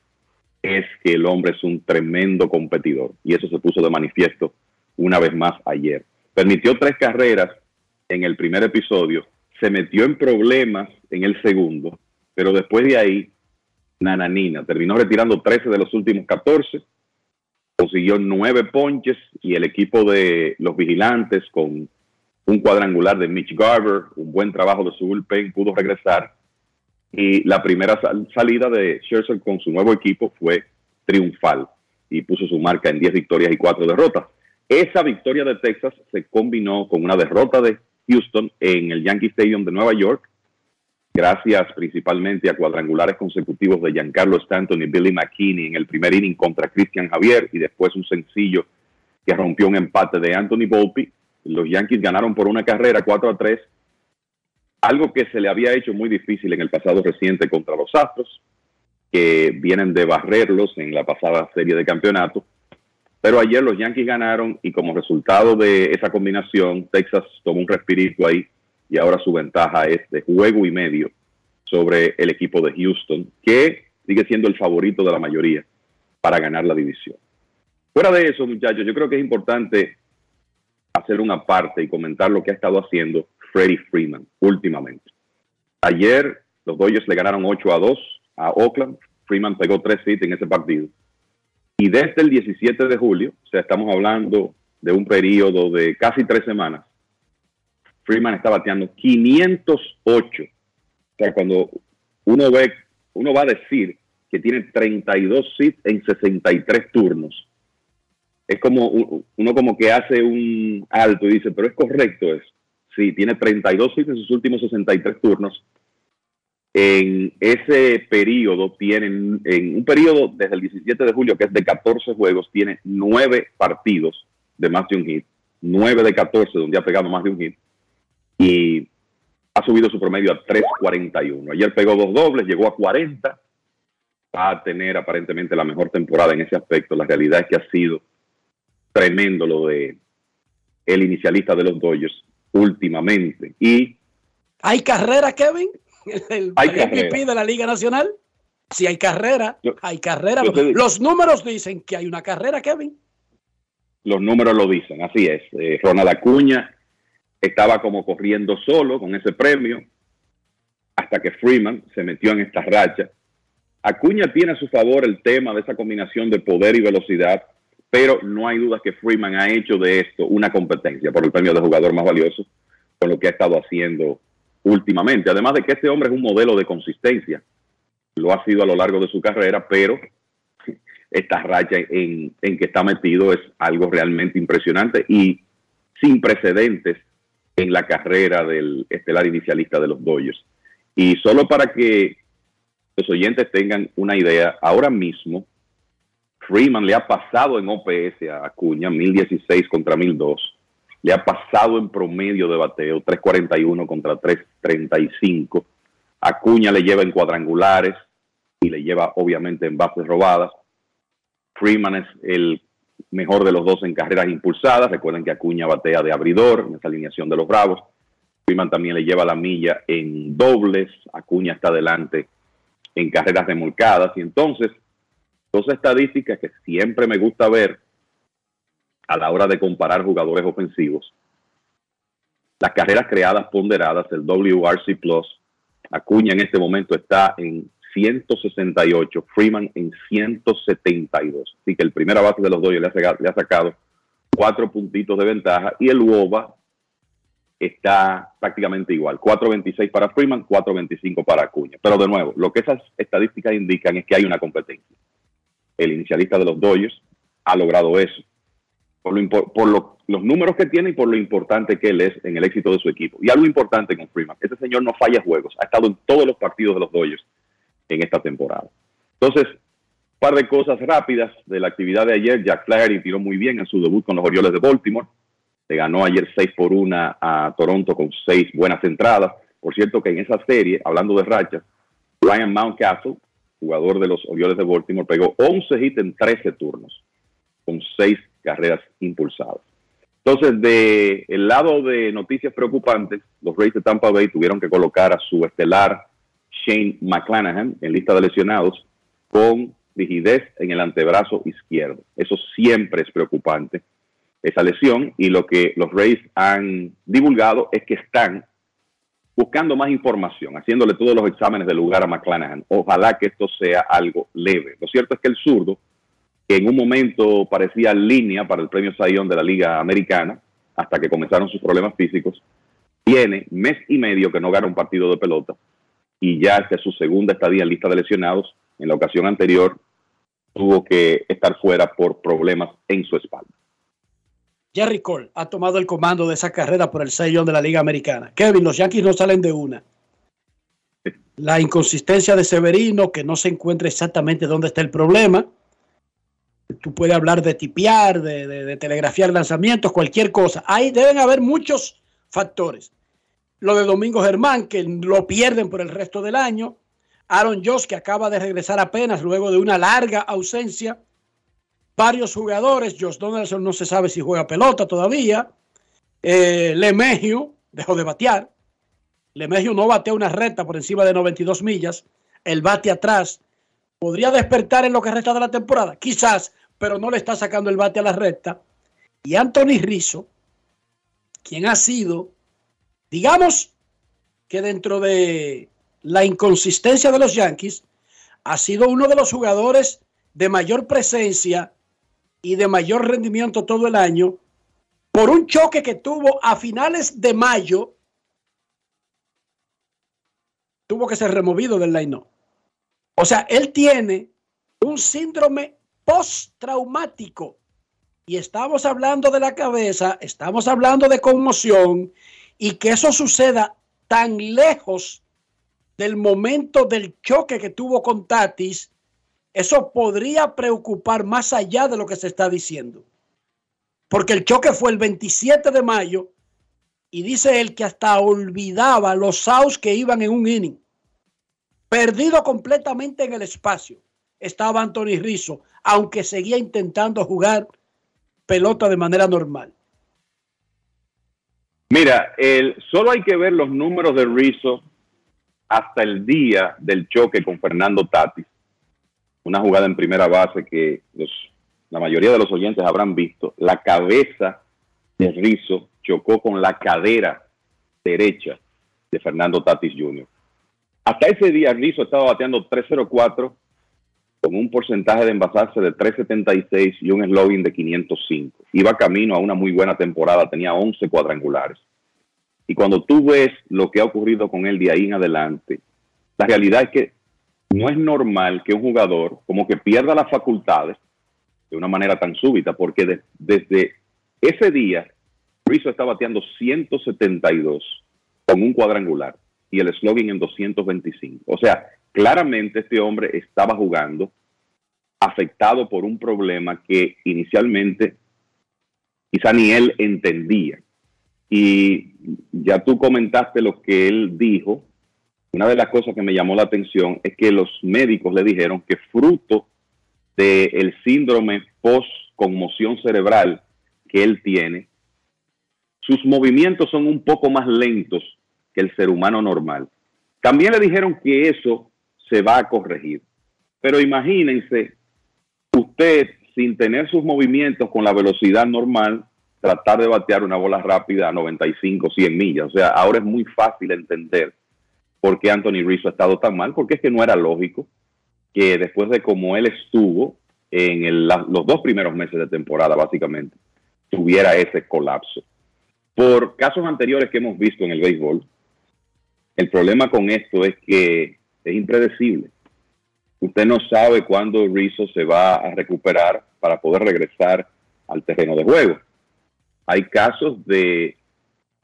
Speaker 26: es que el hombre es un tremendo competidor y eso se puso de manifiesto una vez más ayer. Permitió tres carreras en el primer episodio, se metió en problemas en el segundo, pero después de ahí, nananina, terminó retirando 13 de los últimos 14 consiguió nueve ponches y el equipo de los vigilantes con un cuadrangular de Mitch Garber, un buen trabajo de su bullpen, pudo regresar. Y la primera salida de Scherzer con su nuevo equipo fue triunfal y puso su marca en 10 victorias y 4 derrotas. Esa victoria de Texas se combinó con una derrota de Houston en el Yankee Stadium de Nueva York gracias principalmente a cuadrangulares consecutivos de Giancarlo Stanton y Billy McKinney en el primer inning contra Christian Javier y después un sencillo que rompió un empate de Anthony Volpe. Los Yankees ganaron por una carrera 4 a 3, algo que se le había hecho muy difícil en el pasado reciente contra los Astros, que vienen de barrerlos en la pasada serie de campeonato. Pero ayer los Yankees ganaron y como resultado de esa combinación, Texas tomó un respirito ahí y ahora su ventaja es de juego y medio sobre el equipo de Houston, que sigue siendo el favorito de la mayoría para ganar la división. Fuera de eso, muchachos, yo creo que es importante hacer una parte y comentar lo que ha estado haciendo Freddie Freeman últimamente. Ayer los Dodgers le ganaron 8 a 2 a Oakland. Freeman pegó tres hits en ese partido. Y desde el 17 de julio, o sea, estamos hablando de un periodo de casi tres semanas, Freeman está bateando 508. O sea, cuando uno ve, uno va a decir que tiene 32 hits en 63 turnos. Es como uno como que hace un alto y dice, pero es correcto eso. Sí, tiene 32 hits en sus últimos 63 turnos. En ese periodo tienen, en un periodo desde el 17 de julio, que es de 14 juegos, tiene 9 partidos de más de un hit. 9 de 14 donde ha pegado más de un hit y ha subido su promedio a 3.41. Ayer pegó dos dobles, llegó a 40. Va a tener aparentemente la mejor temporada en ese aspecto. La realidad es que ha sido tremendo lo de el inicialista de los Dodgers últimamente. Y
Speaker 4: ¿Hay carrera, Kevin? ¿El
Speaker 26: Hay
Speaker 4: MVP
Speaker 26: carrera.
Speaker 4: de la Liga Nacional? Si hay carrera, hay carrera. Los números dicen que hay una carrera, Kevin.
Speaker 26: Los números lo dicen, así es. Eh, Ronald Acuña estaba como corriendo solo con ese premio hasta que Freeman se metió en esta racha. Acuña tiene a su favor el tema de esa combinación de poder y velocidad, pero no hay duda que Freeman ha hecho de esto una competencia por el premio de jugador más valioso con lo que ha estado haciendo últimamente. Además de que este hombre es un modelo de consistencia. Lo ha sido a lo largo de su carrera, pero esta racha en, en que está metido es algo realmente impresionante y sin precedentes en la carrera del estelar inicialista de los Dodgers. Y solo para que los oyentes tengan una idea, ahora mismo Freeman le ha pasado en OPS a Acuña, 1016 contra 1002. Le ha pasado en promedio de bateo, 341 contra 335. Acuña le lleva en cuadrangulares y le lleva obviamente en bases robadas. Freeman es el mejor de los dos en carreras impulsadas. Recuerden que Acuña batea de abridor en esa alineación de los Bravos. Freeman también le lleva la milla en dobles. Acuña está adelante en carreras remolcadas. Y entonces, dos estadísticas que siempre me gusta ver a la hora de comparar jugadores ofensivos. Las carreras creadas ponderadas, el WRC Plus, Acuña en este momento está en 168, Freeman en 172. Así que el primera base de los Dodgers le ha, le ha sacado cuatro puntitos de ventaja y el WOBA está prácticamente igual. 4.26 para Freeman, 4.25 para Acuña. Pero de nuevo, lo que esas estadísticas indican es que hay una competencia. El inicialista de los Dodgers ha logrado eso. Por, los números que tiene y por lo importante que él es en el éxito de su equipo. Y algo importante con Freeman, ese señor no falla juegos, ha estado en todos los partidos de los Dodgers en esta temporada. Entonces, un par de cosas rápidas de la actividad de ayer. Jack Flaherty tiró muy bien en su debut con los Orioles de Baltimore. Se ganó ayer 6 por 1 a Toronto con seis buenas entradas. Por cierto que en esa serie, hablando de rachas, Ryan Mountcastle, jugador de los Orioles de Baltimore, pegó 11 hits en 13 turnos, con seis carreras impulsadas. Entonces, de el lado de noticias preocupantes, los Rays de Tampa Bay tuvieron que colocar a su estelar Shane McClanahan en lista de lesionados con rigidez en el antebrazo izquierdo. Eso siempre es preocupante, esa lesión, y lo que los Rays han divulgado es que están buscando más información, haciéndole todos los exámenes de lugar a McClanahan. Ojalá que esto sea algo leve. Lo cierto es que el zurdo, que en un momento parecía línea para el premio Sayón de la Liga Americana, hasta que comenzaron sus problemas físicos, tiene mes y medio que no gana un partido de pelota y ya esta es su segunda estadía en lista de lesionados. En la ocasión anterior tuvo que estar fuera por problemas en su espalda.
Speaker 4: Jerry Cole ha tomado el comando de esa carrera por el sello de la Liga Americana. Kevin, los Yankees no salen de una. La inconsistencia de Severino, que no se encuentra exactamente dónde está el problema. Tú puedes hablar de tipear, de, telegrafiar lanzamientos, cualquier cosa. Ahí deben haber muchos factores. Lo de Domingo Germán, que lo pierden por el resto del año. Aaron Josh, que acaba de regresar apenas luego de una larga ausencia varios jugadores. Josh Donaldson no se sabe si juega pelota todavía. Eh, Lemegio dejó de batear. Lemegio no batea una recta por encima de 92 millas. El bate atrás podría despertar en lo que resta de la temporada. Quizás, pero no le está sacando el bate a la recta. Y Anthony Rizzo, quien ha sido, digamos que dentro de la inconsistencia de los Yankees, ha sido uno de los jugadores de mayor presencia y de mayor rendimiento todo el año por un choque que tuvo a finales de mayo. Tuvo que ser removido del line O sea, él tiene un síndrome postraumático. Y estamos hablando de la cabeza, estamos hablando de conmoción y que eso suceda tan lejos del momento del choque que tuvo con Tatis, eso podría preocupar más allá de lo que se está diciendo. Porque el choque fue el 27 de mayo y dice él que hasta olvidaba los outs que iban en un inning. Perdido completamente en el espacio estaba Anthony Rizzo, aunque seguía intentando jugar pelota de manera normal.
Speaker 26: Mira, el, solo hay que ver los números de Rizzo hasta el día del choque con Fernando Tatis una jugada en primera base que la mayoría de los oyentes habrán visto. La cabeza de Rizzo chocó con la cadera derecha de Fernando Tatis Jr. Hasta ese día Rizzo estaba bateando 304 con un porcentaje de envasarse de 376 y un slogan de 505. Iba camino a una muy buena temporada, tenía 11 cuadrangulares. Y cuando tú ves lo que ha ocurrido con él de ahí en adelante, la realidad es que no es normal que un jugador como que pierda las facultades de una manera tan súbita, porque de- desde ese día Rizzo está bateando 172 con un cuadrangular y el slogan en 225. O sea, claramente este hombre estaba jugando afectado por un problema que inicialmente quizá ni él entendía. Y ya tú comentaste lo que él dijo. Una de las cosas que me llamó la atención es que los médicos le dijeron que fruto del síndrome post-conmoción cerebral que él tiene, sus movimientos son un poco más lentos que el ser humano normal. También le dijeron que eso se va a corregir. Pero imagínense usted sin tener sus movimientos con la velocidad normal, tratar de batear una bola rápida a 95, 100 millas. O sea, ahora es muy fácil entender por qué Anthony Rizzo ha estado tan mal, porque es que no era lógico que después de como él estuvo en los dos primeros meses de temporada, básicamente, tuviera ese colapso. Por casos anteriores que hemos visto en el béisbol, el problema con esto es que es impredecible. Usted no sabe cuándo Rizzo se va a recuperar para poder regresar al terreno de juego. Hay casos de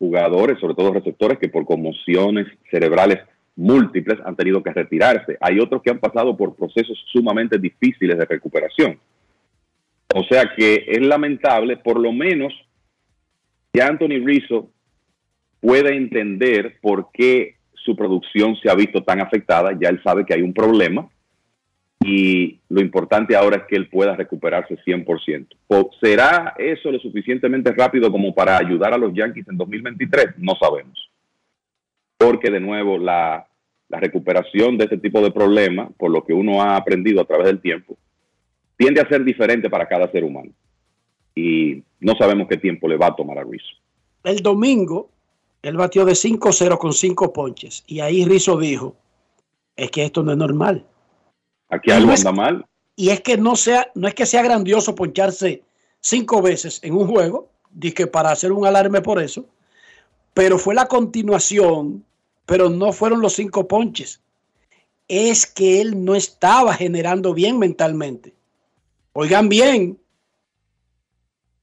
Speaker 26: jugadores, sobre todo receptores, que por conmociones cerebrales múltiples han tenido que retirarse. Hay otros que han pasado por procesos sumamente difíciles de recuperación. O sea que es lamentable, por lo menos, que Anthony Rizzo puede entender por qué su producción se ha visto tan afectada. Ya él sabe que hay un problema y lo importante ahora es que él pueda recuperarse 100%. O- ¿Será eso lo suficientemente rápido como para ayudar a los Yankees en 2023? No sabemos. Porque de nuevo la, recuperación de este tipo de problemas, por lo que uno ha aprendido a través del tiempo, tiende a ser diferente para cada ser humano. Y no sabemos qué tiempo le va a tomar a Rizzo.
Speaker 4: El domingo, él batió de 5-0 con 5 ponches. Y ahí Rizzo dijo, es que esto no es normal.
Speaker 26: Aquí
Speaker 4: Y
Speaker 26: algo
Speaker 4: no es-
Speaker 26: anda mal.
Speaker 4: Y es que no sea, no es que sea grandioso poncharse cinco veces en un juego, dije para hacer un alarme por eso, pero fue la continuación, pero no fueron los cinco ponches. Es que él no estaba generando bien mentalmente. Oigan bien,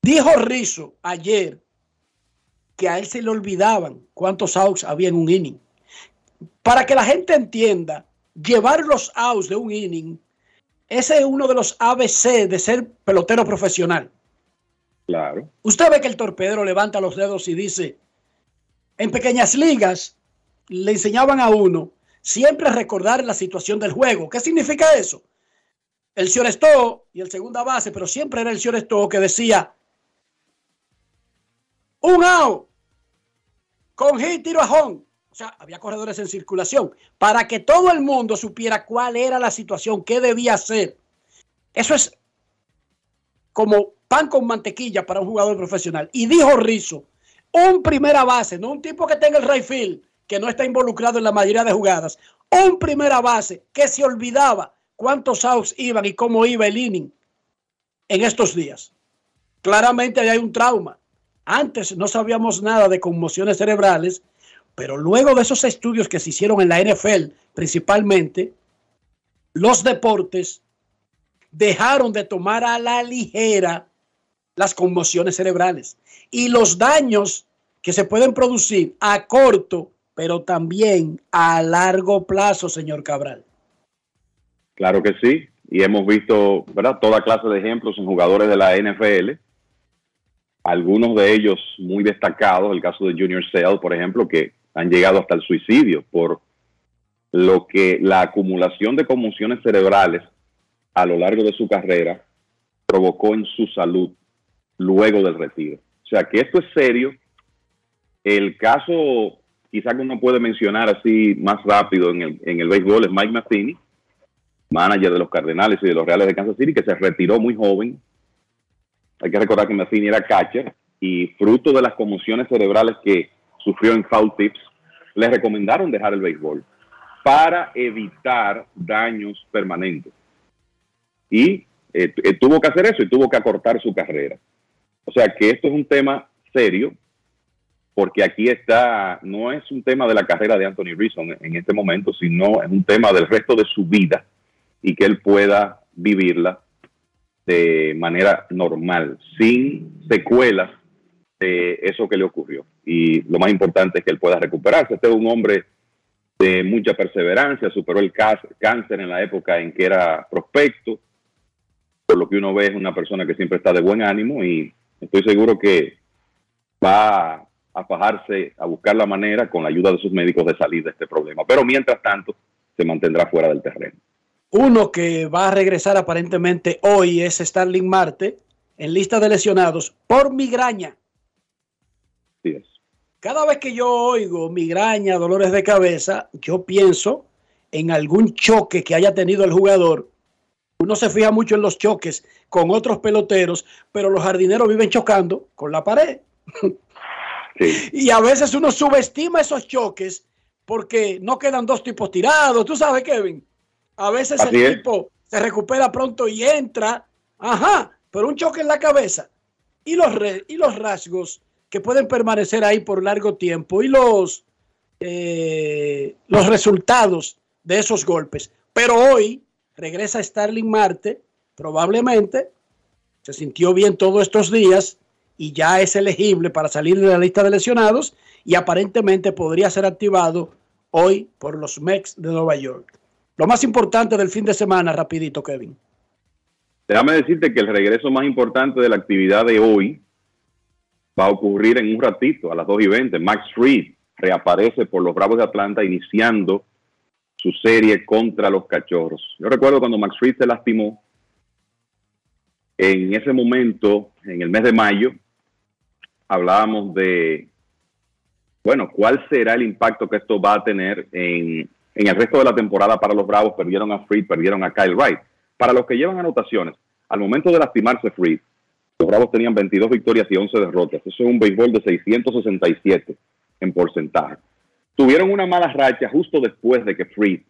Speaker 4: dijo Rizzo ayer que a él se le olvidaban cuántos outs había en un inning. Para que la gente entienda, llevar los outs de un inning ese es uno de los ABC de ser pelotero profesional.
Speaker 26: Claro.
Speaker 4: Usted ve que el torpedero levanta los dedos y dice, en pequeñas ligas le enseñaban a uno siempre recordar la situación del juego. ¿Qué significa eso? El shortstop y el segunda base, pero siempre era el shortstop que decía, un out, con hit, tiro a home. O sea, había corredores en circulación para que todo el mundo supiera cuál era la situación, qué debía hacer. Eso es como pan con mantequilla para un jugador profesional. Y dijo Rizzo, un primera base, no un tipo que tenga el right field, que no está involucrado en la mayoría de jugadas, un primera base que se olvidaba cuántos outs iban y cómo iba el inning en estos días. Claramente hay un trauma. Antes no sabíamos nada de conmociones cerebrales, pero luego de esos estudios que se hicieron en la NFL, principalmente, los deportes dejaron de tomar a la ligera las conmociones cerebrales y los daños que se pueden producir a corto, pero también a largo plazo, señor Cabral.
Speaker 26: Claro que sí. Y hemos visto, ¿verdad? Toda clase de ejemplos en jugadores de la NFL. Algunos de ellos muy destacados, el caso de Junior Sale, por ejemplo, que han llegado hasta el suicidio por lo que la acumulación de conmociones cerebrales a lo largo de su carrera provocó en su salud luego del retiro. O sea que esto es serio. El caso, quizá que uno puede mencionar así más rápido en el, en el béisbol, es Mike Matheny, manager de los Cardenales y de los Reales de Kansas City, que se retiró muy joven. Hay que recordar que Matheny era catcher y fruto de las conmociones cerebrales que sufrió en foul tips, le recomendaron dejar el béisbol para evitar daños permanentes. Y eh, eh, tuvo que hacer eso y tuvo que acortar su carrera. O sea que esto es un tema serio, porque aquí está, no es un tema de la carrera de Anthony Rizzo en este momento, sino es un tema del resto de su vida y que él pueda vivirla de manera normal, sin secuelas de eso que le ocurrió. Y lo más importante es que él pueda recuperarse. Este es un hombre de mucha perseverancia, superó el cáncer en la época en que era prospecto, por lo que uno ve es una persona que siempre está de buen ánimo y estoy seguro que va a fajarse, a buscar la manera con la ayuda de sus médicos de salir de este problema. Pero mientras tanto, se mantendrá fuera del terreno.
Speaker 4: Uno que va a regresar aparentemente hoy es Starling Marte en lista de lesionados por migraña.
Speaker 26: Sí es.
Speaker 4: Cada vez que yo oigo migraña, dolores de cabeza, yo pienso en algún choque que haya tenido el jugador. Uno se fija mucho en los choques con otros peloteros, pero los jardineros viven chocando con la pared. Y a veces uno subestima esos choques porque no quedan dos tipos tirados. Tú sabes, Kevin. A veces el tipo se recupera pronto y entra. Ajá, pero un choque en la cabeza. Y los, y los rasgos que pueden permanecer ahí por largo tiempo y los, eh, los resultados de esos golpes. Pero hoy regresa Starling Marte, probablemente se sintió bien todos estos días y ya es elegible para salir de la lista de lesionados y aparentemente podría ser activado hoy por los Mex de Nueva York. Lo más importante del fin de semana, rapidito, Kevin.
Speaker 26: Déjame decirte que el regreso más importante de la actividad de hoy va a ocurrir en un ratito, a las 2 y 20. Max Fried reaparece por los Bravos de Atlanta iniciando su serie contra los Cachorros. Yo recuerdo cuando Max Fried se lastimó, en ese momento, en el mes de mayo, hablábamos de, bueno, cuál será el impacto que esto va a tener en en el resto de la temporada para los Bravos perdieron a Freed, perdieron a Kyle Wright. Para los que llevan anotaciones, al momento de lastimarse Freed, los Bravos tenían 22 victorias y 11 derrotas. Eso es un béisbol de 667 en porcentaje. Tuvieron una mala racha justo después de que Freed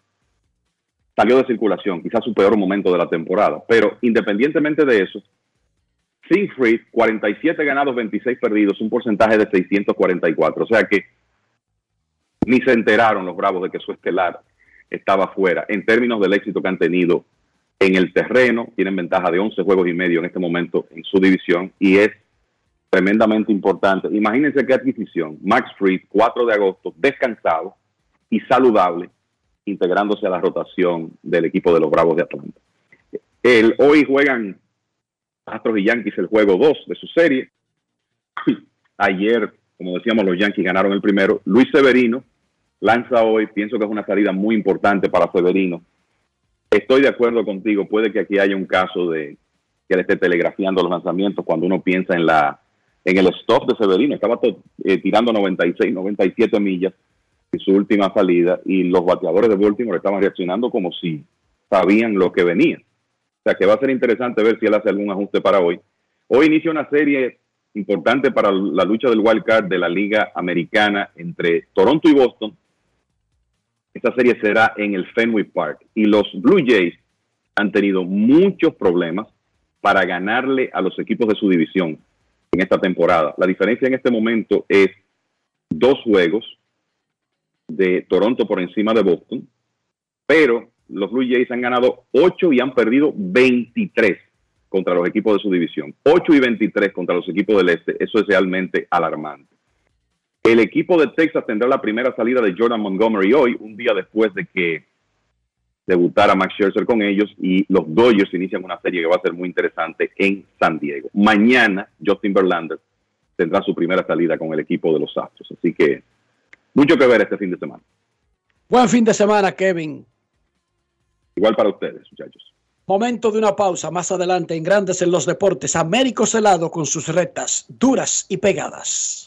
Speaker 26: salió de circulación, quizás su peor momento de la temporada. Pero independientemente de eso, sin Freed, 47 ganados, 26 perdidos, un porcentaje de 644. O sea que ni se enteraron los Bravos de que su estelar estaba fuera. En términos del éxito que han tenido en el terreno, tienen ventaja de 11 juegos y medio en este momento en su división y es tremendamente importante. Imagínense qué adquisición. Max Fried, 4 de agosto, descansado y saludable, integrándose a la rotación del equipo de los Bravos de Atlanta. El, hoy juegan Astros y Yankees el juego 2 de su serie. Ayer, como decíamos, los Yankees ganaron el primero. Luis Severino lanza hoy, pienso que es una salida muy importante para Severino. Estoy de acuerdo contigo, puede que aquí haya un caso de que le esté telegrafiando los lanzamientos cuando uno piensa en la en el stop de Severino, estaba eh, tirando 96, 97 millas en su última salida y los bateadores de Baltimore estaban reaccionando como si sabían lo que venía. O sea que va a ser interesante ver si él hace algún ajuste para hoy. Hoy inicia una serie importante para la lucha del wild card de la Liga Americana entre Toronto y Boston esta serie será en el Fenway Park y los Blue Jays han tenido muchos problemas para ganarle a los equipos de su división en esta temporada. La diferencia en este momento es dos juegos de Toronto por encima de Boston, pero los Blue Jays han ganado 8 y han perdido 23 contra los equipos de su división. 8 y 23 contra los equipos del este. Eso es realmente alarmante. El equipo de Texas tendrá la primera salida de Jordan Montgomery hoy, un día después de que debutara Max Scherzer con ellos y los Dodgers inician una serie que va a ser muy interesante en San Diego. Mañana Justin Verlander tendrá su primera salida con el equipo de los Astros, así que mucho que ver este fin de semana.
Speaker 4: Buen fin de semana, Kevin.
Speaker 26: Igual para ustedes, muchachos.
Speaker 4: Momento de una pausa más adelante en Grandes en los Deportes. Américo Celado con sus retas duras y pegadas.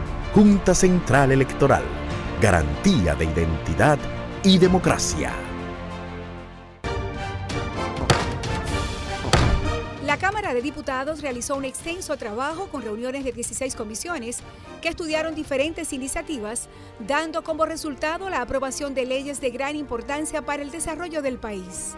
Speaker 11: Junta Central Electoral. Garantía de identidad y democracia.
Speaker 28: La Cámara de Diputados realizó un extenso trabajo con reuniones de 16 comisiones que estudiaron diferentes iniciativas, dando como resultado la aprobación de leyes de gran importancia para el desarrollo del país.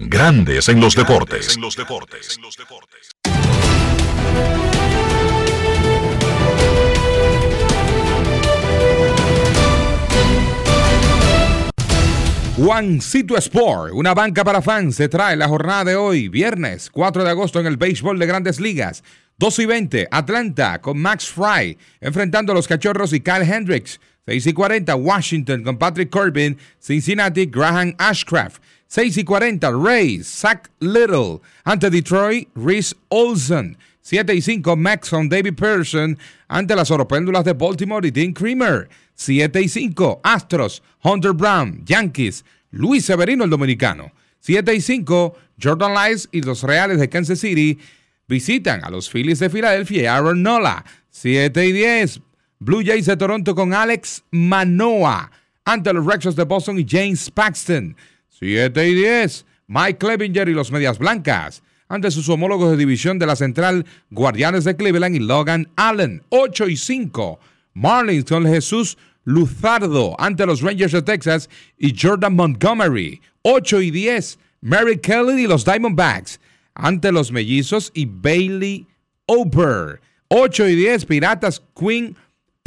Speaker 1: Grandes en los deportes.
Speaker 2: Juancito Sport, una banca para fans, se trae la jornada de hoy, viernes 4 de agosto en el béisbol de grandes ligas. 2 y 20, Atlanta con Max Fry enfrentando a los cachorros y Kyle Hendricks. 6 y 40, Washington con Patrick Corbin, Cincinnati, Graham Ashcraft. 6 y 40, Rays, Zach Little ante Detroit, Reese Olson. 7 y 5, Maxon, David Pearson ante las oropéndulas de Baltimore y Dean Creamer. 7 y 5, Astros, Hunter Brown, Yankees, Luis Severino el dominicano. 7 y 5, Jordan Lice y los Reales de Kansas City visitan a los Phillies de Filadelfia y Aaron Nola. 7 y 10, Blue Jays de Toronto con Alex Manoa ante los Red de Boston y James Paxton. 7 y 10, Mike Clevinger y los Medias Blancas ante sus homólogos de división de la Central Guardianes de Cleveland y Logan Allen. 8 y 5, Marlins con Jesús Luzardo ante los Rangers de Texas y Jordan Montgomery. 8 y 10, Mary Kelly y los Diamondbacks ante los Mellizos y Bailey Ober. 8 y 10, Piratas Quinn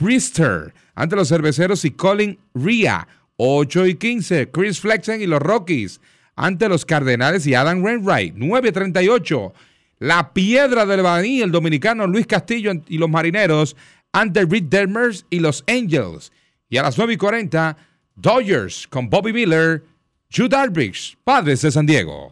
Speaker 2: Priester ante los Cerveceros y Colin Ria. 8 y 15, Chris Flexen y los Rockies ante los Cardenales y Adam Wainwright. 9.38, La Piedra del Baní, el dominicano Luis Castillo y los Marineros ante Reed Dermers y los Angels. Y a las 9 y 40, Dodgers con Bobby Miller, Jude Albridge, Padres de San Diego.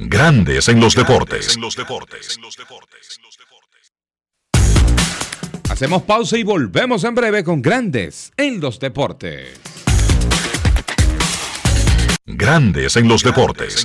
Speaker 1: Grandes en los deportes.
Speaker 2: Hacemos pausa y volvemos en breve con Grandes en los deportes.
Speaker 1: Grandes en los deportes.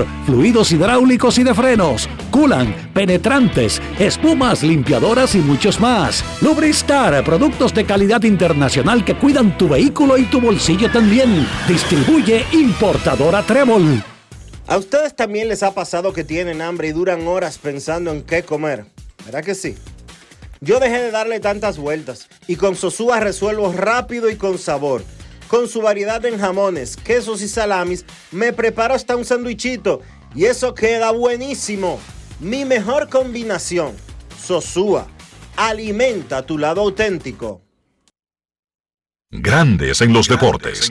Speaker 15: fluidos hidráulicos y de frenos, culan, penetrantes, espumas, limpiadoras y muchos más. Lubristar, productos de calidad internacional que cuidan tu vehículo y tu bolsillo también. Distribuye importadora Trébol.
Speaker 5: ¿A ustedes también les ha pasado que tienen hambre y duran horas pensando en qué comer? ¿Verdad que sí? Yo dejé de darle tantas vueltas y con Sosúa resuelvo rápido y con sabor. Con su variedad en jamones, quesos y salamis, me preparo hasta un sandwichito y eso queda buenísimo. Mi mejor combinación. Sosúa. Alimenta tu lado auténtico.
Speaker 1: Grandes en los deportes.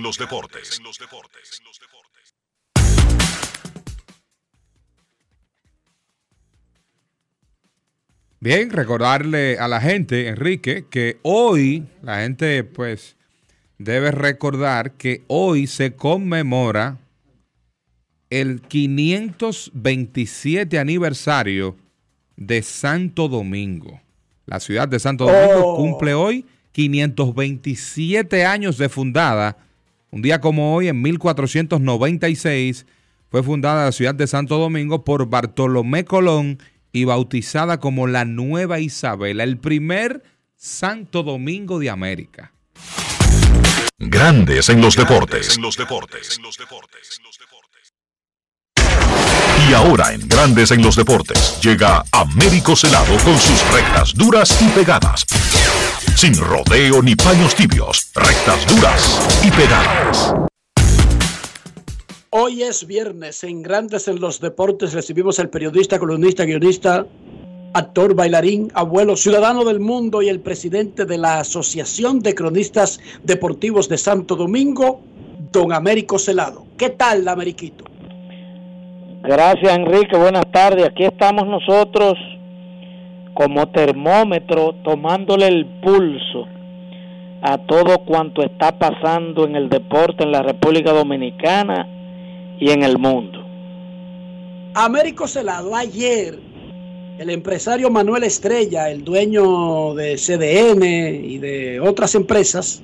Speaker 2: Bien, recordarle a la gente, Enrique, que hoy la gente pues debe recordar que hoy se conmemora el 527 aniversario de Santo Domingo. La ciudad de Santo Domingo
Speaker 4: Oh.
Speaker 2: cumple hoy 527 años de fundada. Un día como hoy, en 1496, fue fundada la ciudad de Santo Domingo por Bartolomé Colón y bautizada como la Nueva Isabela, el primer Santo Domingo de América.
Speaker 1: Grandes en los deportes. Y ahora en Grandes en los deportes llega Américo Celado con sus rectas duras y pegadas. Sin rodeo ni paños tibios, rectas duras y pegadas.
Speaker 4: Hoy es viernes, en Grandes en los Deportes recibimos al periodista, columnista, guionista, actor, bailarín, abuelo, ciudadano del mundo y el presidente de la Asociación de Cronistas Deportivos de Santo Domingo, don Américo Celado. ¿Qué tal, Ameriquito?
Speaker 29: Gracias Enrique, buenas tardes. Aquí estamos nosotros como termómetro tomándole el pulso a todo cuanto está pasando en el deporte en la República Dominicana y en el mundo.
Speaker 4: Américo Celado, ayer el empresario Manuel Estrella, el dueño de CDN y de otras empresas,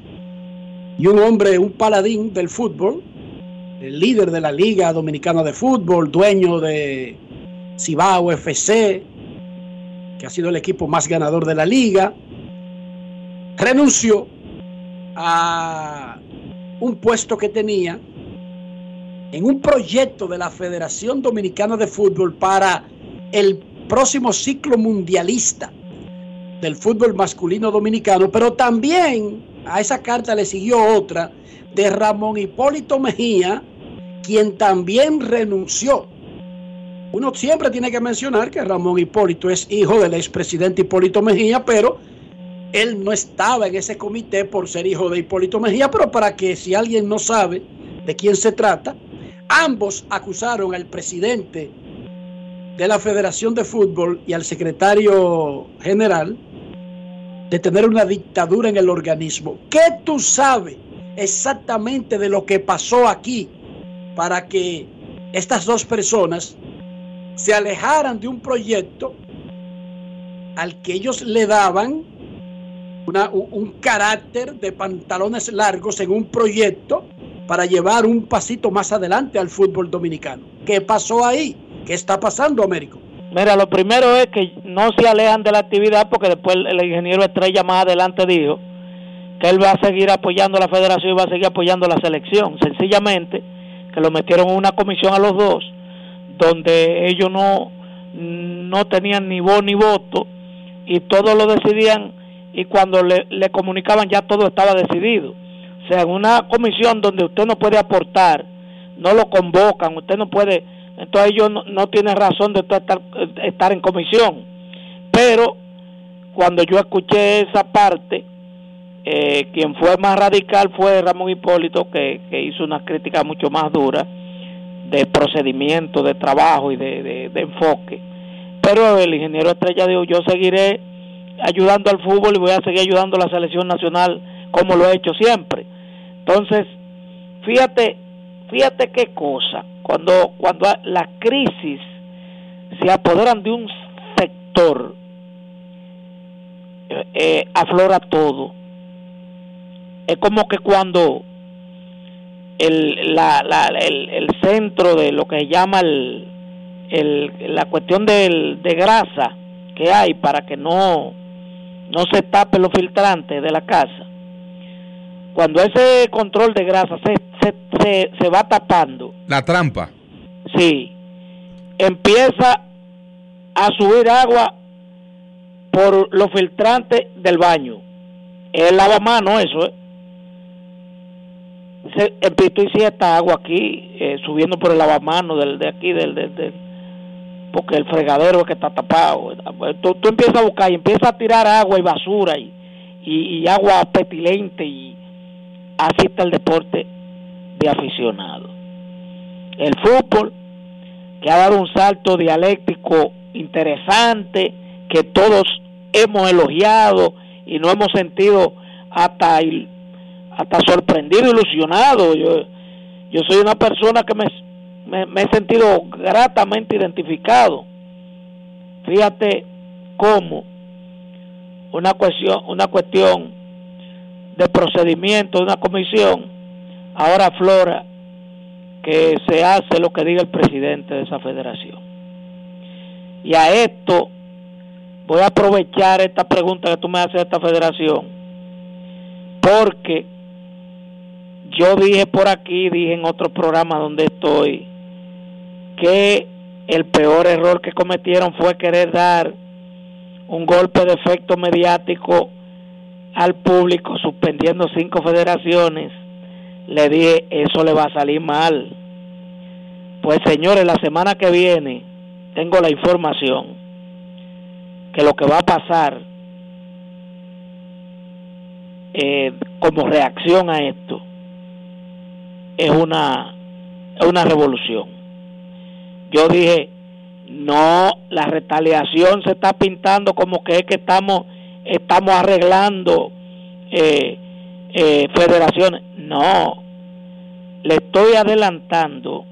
Speaker 4: y un hombre, un paladín del fútbol, el líder de la Liga Dominicana de Fútbol, dueño de Cibao FC, que ha sido el equipo más ganador de la liga, renunció a un puesto que tenía en un proyecto de la Federación Dominicana de Fútbol para el próximo ciclo mundialista del fútbol masculino dominicano, pero también a esa carta le siguió otra de Ramón Hipólito Mejía, quien también renunció. Uno siempre tiene que mencionar que Ramón Hipólito es hijo del expresidente Hipólito Mejía, pero él no estaba en ese comité por ser hijo de Hipólito Mejía, pero para que si alguien no sabe de quién se trata, ambos acusaron al presidente de la Federación de Fútbol y al secretario general de tener una dictadura en el organismo. ¿Qué tú sabes exactamente de lo que pasó aquí para que estas dos personas se alejaran de un proyecto al que ellos le daban un carácter de pantalones largos en un proyecto para llevar un pasito más adelante al fútbol dominicano? ¿Qué pasó ahí? ¿Qué está pasando, Américo?
Speaker 29: Mira, lo primero es que no se alejan de la actividad porque después el ingeniero Estrella más adelante dijo que él va a seguir apoyando la federación y va a seguir apoyando la selección. Sencillamente que lo metieron en una comisión a los dos donde ellos no, no tenían ni voz ni voto y todo lo decidían y cuando le, le comunicaban ya todo estaba decidido. O sea, en una comisión donde usted no puede aportar, no lo convocan, usted no puede, entonces ellos no, no tienen razón de estar, estar en comisión. Pero cuando yo escuché esa parte, eh, quien fue más radical fue Ramón Hipólito, que, que hizo una crítica mucho más dura. de procedimiento, de trabajo y de, de- de enfoque. Pero el ingeniero Estrella dijo, yo seguiré ayudando al fútbol y voy a seguir ayudando a la selección nacional como lo he hecho siempre. Entonces, fíjate, fíjate qué cosa, cuando, cuando las crisis se apoderan de un sector, eh, eh, aflora todo. Es como que cuando el, la, la- el, el centro de lo que se llama el, el- la cuestión del, de grasa que hay para que no, no se tapen los filtrantes de la casa. Cuando ese control de grasa se, se, se, se va tapando,
Speaker 2: La trampa.
Speaker 29: sí, empieza a subir agua por los filtrantes del baño. Es lavamano eso, ¿eh? Se, empezó y agua aquí, eh, subiendo por el lavamano del, de aquí, del, del, del- porque el fregadero es que está tapado. Tú, tú empiezas a buscar y empiezas a tirar agua y basura y, y, y agua petilente y así está el deporte de aficionado. El fútbol, que ha dado un salto dialéctico interesante, que todos hemos elogiado y nos hemos sentido hasta, hasta sorprendido, ilusionado. Yo, yo soy una persona que me, me, me he sentido gratamente identificado. Fíjate cómo una cuestión, una cuestión de procedimiento de una comisión ahora aflora que se hace lo que diga el presidente de esa federación. Y a esto voy a aprovechar esta pregunta que tú me haces de esta federación, porque yo dije por aquí, dije en otro programa donde estoy, que el peor error que cometieron fue querer dar un golpe de efecto mediático al público suspendiendo cinco federaciones. Le dije, eso le va a salir mal. Pues señores, la semana que viene tengo la información que lo que va a pasar eh, como reacción a esto es una es una revolución. Yo dije, no, la retaliación se está pintando como que es que estamos estamos arreglando eh, eh, federaciones. No, le estoy adelantando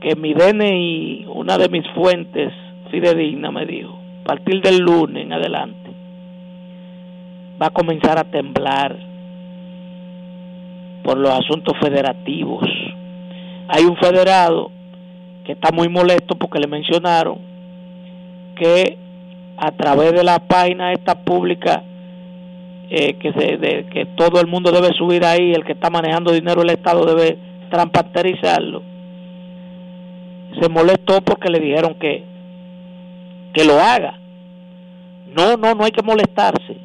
Speaker 29: que mi DNI, una de mis fuentes fidedigna, me dijo, a partir del lunes en adelante, va a comenzar a temblar por los asuntos federativos. Hay un federado que está muy molesto porque le mencionaron que a través de la página esta pública eh, que se de- que todo el mundo debe subir ahí, el que está manejando dinero el Estado debe transparenterizarlo. Se molestó porque le dijeron que que lo haga. No, no, no hay que molestarse.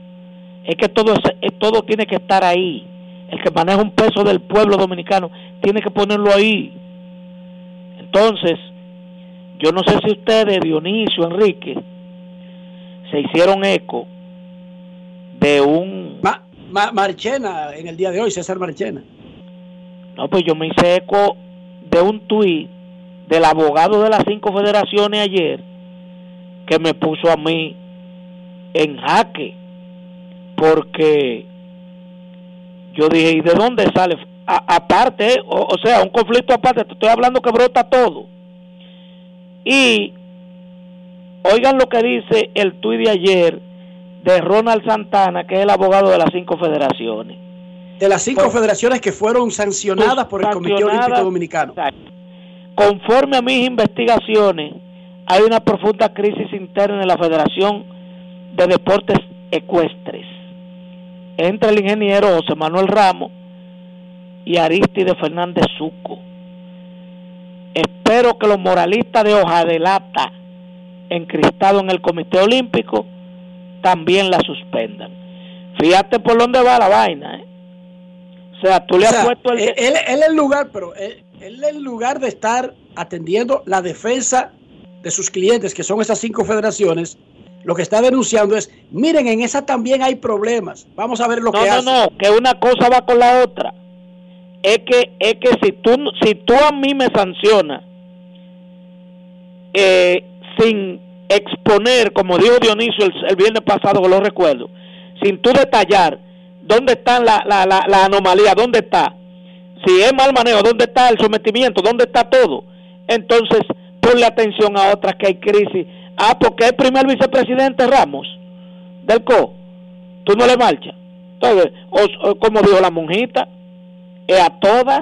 Speaker 29: Es que todo es- todo tiene que estar ahí. El que maneja un peso del pueblo dominicano tiene que ponerlo ahí. Entonces, yo no sé si ustedes, Dionisio, Enrique, se hicieron eco de un...
Speaker 4: Ma- Marchena, en el día de hoy, César Marchena.
Speaker 29: No, pues yo me hice eco de un tuit del abogado de las cinco federaciones ayer que me puso a mí en jaque porque yo dije, ¿y de dónde sale? A- aparte, o, o sea, un conflicto aparte, te estoy hablando que brota todo. Y oigan lo que dice el tuit de ayer de Ronald Santana, que es el abogado de las cinco federaciones.
Speaker 4: De las cinco
Speaker 29: Pues-
Speaker 4: federaciones que fueron sancionadas por el Comité Olímpico Dominicano.
Speaker 29: Conforme a mis investigaciones, hay una profunda crisis interna en la Federación de Deportes Ecuestres entre el ingeniero José Manuel Ramos y Aristide Fernández Suco. Espero que los moralistas de hoja de lata encristados en el Comité Olímpico también la suspendan. Fíjate por dónde va la vaina, ¿eh? O sea, tú le
Speaker 4: O
Speaker 29: has puesto el...
Speaker 4: él, él, él en lugar, pero él, él en lugar de estar atendiendo la defensa de sus clientes, que son esas cinco federaciones, lo que está denunciando es, miren, en esa también hay problemas. Vamos a ver lo
Speaker 29: no,
Speaker 4: que
Speaker 29: no,
Speaker 4: hace.
Speaker 29: no, que una cosa va con la otra. es que es que si tú si tú a mí me sancionas eh, sin exponer, como dijo Dionisio el, el viernes pasado, que lo recuerdo, sin tú detallar dónde está la, la, la, la anomalía, dónde está, si es mal manejo, dónde está el sometimiento, dónde está todo, entonces ponle atención a otras que hay crisis. Ah, porque el primer vicepresidente Ramos del CO, tú no le marchas. Entonces, o- o como dijo la monjita, es a todas,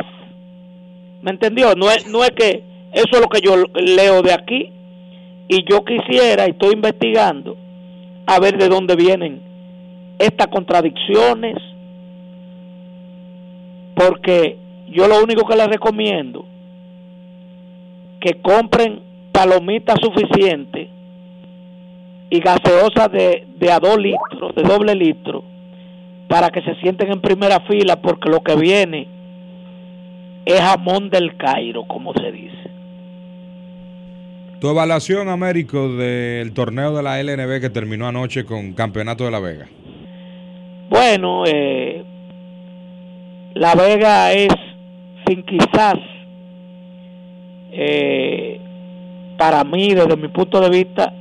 Speaker 29: ¿me entendió? No es, no es que eso es lo que yo leo de aquí y yo quisiera, y estoy investigando, a ver de dónde vienen estas contradicciones, porque yo lo único que les recomiendo, que compren palomitas suficientes y gaseosas de, de a dos litros, de doble litro, para que se sienten en primera fila, porque lo que viene es jamón del Cairo, como se dice.
Speaker 2: Tu evaluación, Américo, del torneo de la LNB que terminó anoche con Campeonato de La Vega.
Speaker 29: Bueno, eh, La Vega es, sin quizás, eh, para mí, desde mi punto de vista,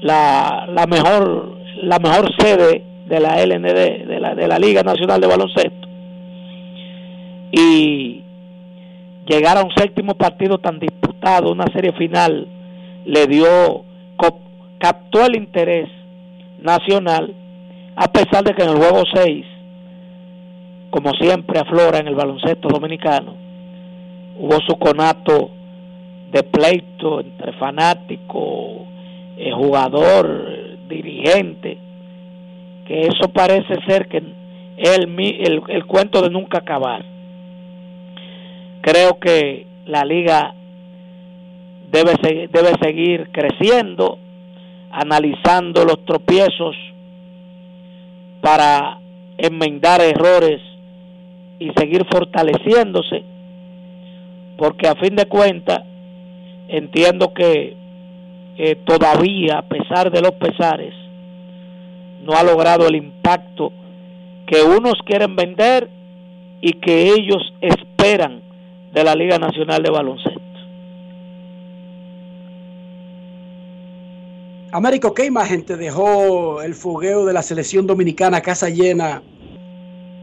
Speaker 29: la, la mejor la mejor sede de la LND, de la, de la Liga Nacional de Baloncesto. Y llegar a un séptimo partido tan disputado, una serie final, le dio, captó el interés nacional, a pesar de que en el juego 6, como siempre aflora en el baloncesto dominicano, hubo su conato de pleito entre fanático, eh, jugador, dirigente, que eso parece ser que el, el, el cuento de nunca acabar. Creo que la liga debe, debe seguir creciendo, analizando los tropiezos para enmendar errores y seguir fortaleciéndose, porque a fin de cuentas entiendo que eh, todavía, a pesar de los pesares, no ha logrado el impacto que unos quieren vender y que ellos esperan de la Liga Nacional de Baloncesto.
Speaker 4: Américo, ¿qué imagen te dejó el fogueo de la selección dominicana casa llena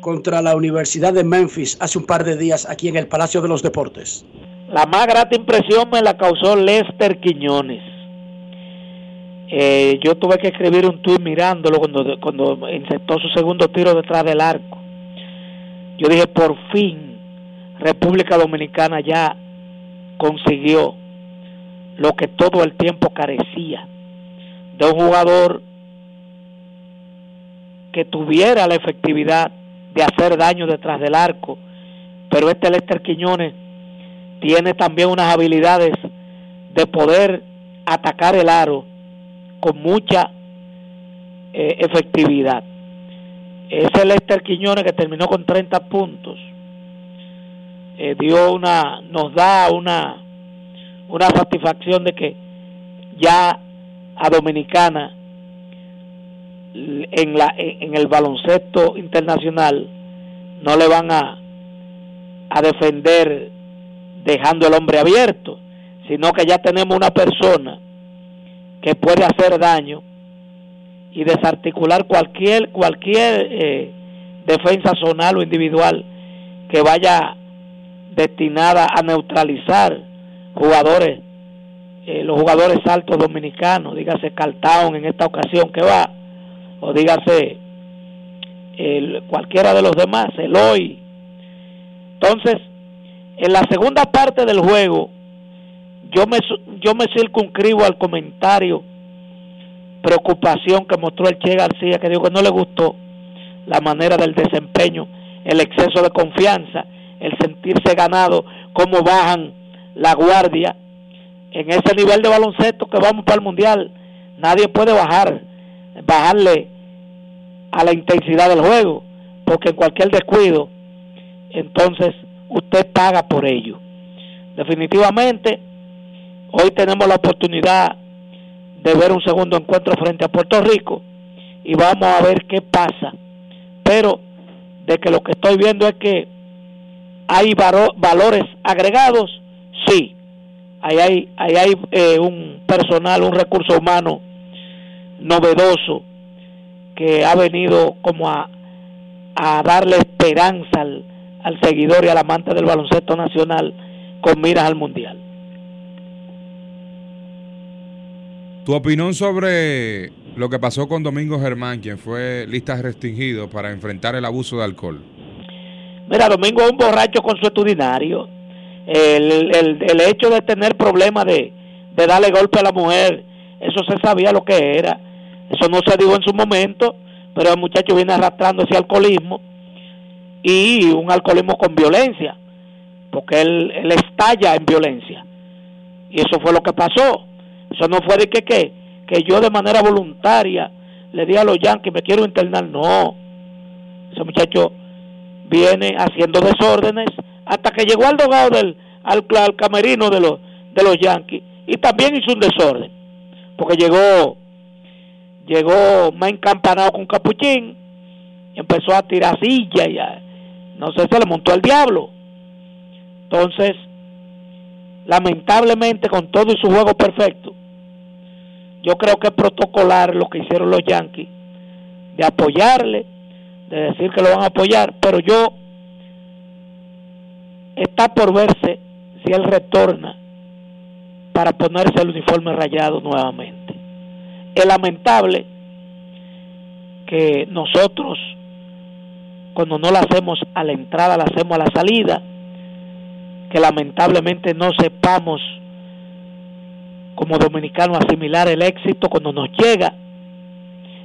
Speaker 4: contra la Universidad de Memphis hace un par de días aquí en el Palacio de los Deportes?
Speaker 29: La más grata impresión me la causó Lester Quiñones. Eh, yo tuve que escribir un tuit mirándolo cuando, cuando insertó su segundo tiro detrás del arco. Yo dije, por fin, República Dominicana ya consiguió lo que todo el tiempo carecía de un jugador que tuviera la efectividad de hacer daño detrás del arco. Pero este Lester Quiñones tiene también unas habilidades de poder atacar el aro con mucha eh, efectividad. Ese Lester Quiñones que terminó con 30 puntos eh, dio una nos da una una satisfacción de que ya a Dominicana en la en el baloncesto internacional no le van a a defender dejando el hombre abierto, sino que ya tenemos una persona que puede hacer daño y desarticular cualquier cualquier eh, defensa zonal o individual que vaya destinada a neutralizar jugadores eh, los jugadores altos dominicanos dígase Cartaon en esta ocasión que va o dígase el, cualquiera de los demás el hoy entonces en la segunda parte del juego yo me yo me circunscribo al comentario preocupación que mostró el Che García que dijo que no le gustó la manera del desempeño el exceso de confianza el sentirse ganado cómo bajan la guardia en ese nivel de baloncesto que vamos para el mundial nadie puede bajar bajarle a la intensidad del juego porque en cualquier descuido entonces usted paga por ello definitivamente hoy tenemos la oportunidad de ver un segundo encuentro frente a Puerto Rico y vamos a ver qué pasa pero de que lo que estoy viendo es que ¿Hay valores agregados? Sí. Ahí hay, ahí hay eh, un personal, un recurso humano novedoso que ha venido como a, a darle esperanza al, al seguidor y al amante del baloncesto nacional con miras al mundial.
Speaker 2: Tu opinión sobre lo que pasó con Domingo Germán, quien fue lista restringido para enfrentar el abuso de alcohol.
Speaker 29: Mira, Domingo es un borracho consuetudinario. El, el, el hecho de tener problemas de, de darle golpe a la mujer, eso se sabía lo que era. Eso no se dijo en su momento, pero el muchacho viene arrastrando ese alcoholismo y un alcoholismo con violencia, porque él, él estalla en violencia. Y eso fue lo que pasó. Eso no fue de que, que, que yo de manera voluntaria le di a los yankees, me quiero internar. No. Ese muchacho viene haciendo desórdenes hasta que llegó al dogado del al, al camerino de los de los Yankees y también hizo un desorden porque llegó llegó más encampanado con capuchín y empezó a tirar silla y a- no sé se le montó el diablo. Entonces lamentablemente con todo y su juego perfecto yo creo que es protocolar lo que hicieron los Yankees de apoyarle de decir que lo van a apoyar, pero yo está por verse si él retorna para ponerse el uniforme rayado nuevamente. Es lamentable que nosotros, cuando no la hacemos a la entrada, la hacemos a la salida, que lamentablemente no sepamos como dominicanos asimilar el éxito cuando nos llega,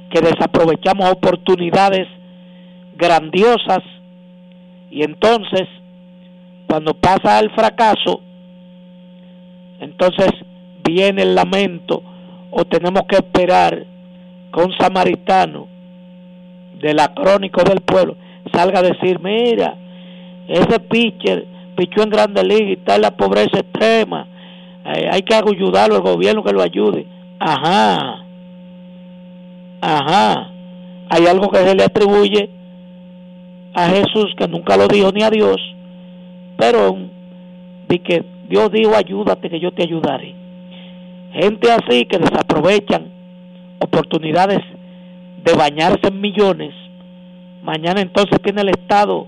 Speaker 29: que desaprovechamos oportunidades grandiosas y entonces cuando pasa el fracaso entonces viene el lamento o tenemos que esperar que un samaritano de la crónica del pueblo salga a decir mira ese pitcher pichó en grande liga y está en la pobreza extrema. Eh, hay que ayudarlo al gobierno que lo ayude. Ajá. Ajá. Hay algo que se le atribuye a Jesús que nunca lo dijo ni a Dios, pero di que Dios dijo ayúdate que yo te ayudaré. Gente así que desaprovechan oportunidades de bañarse en millones, mañana entonces tiene el Estado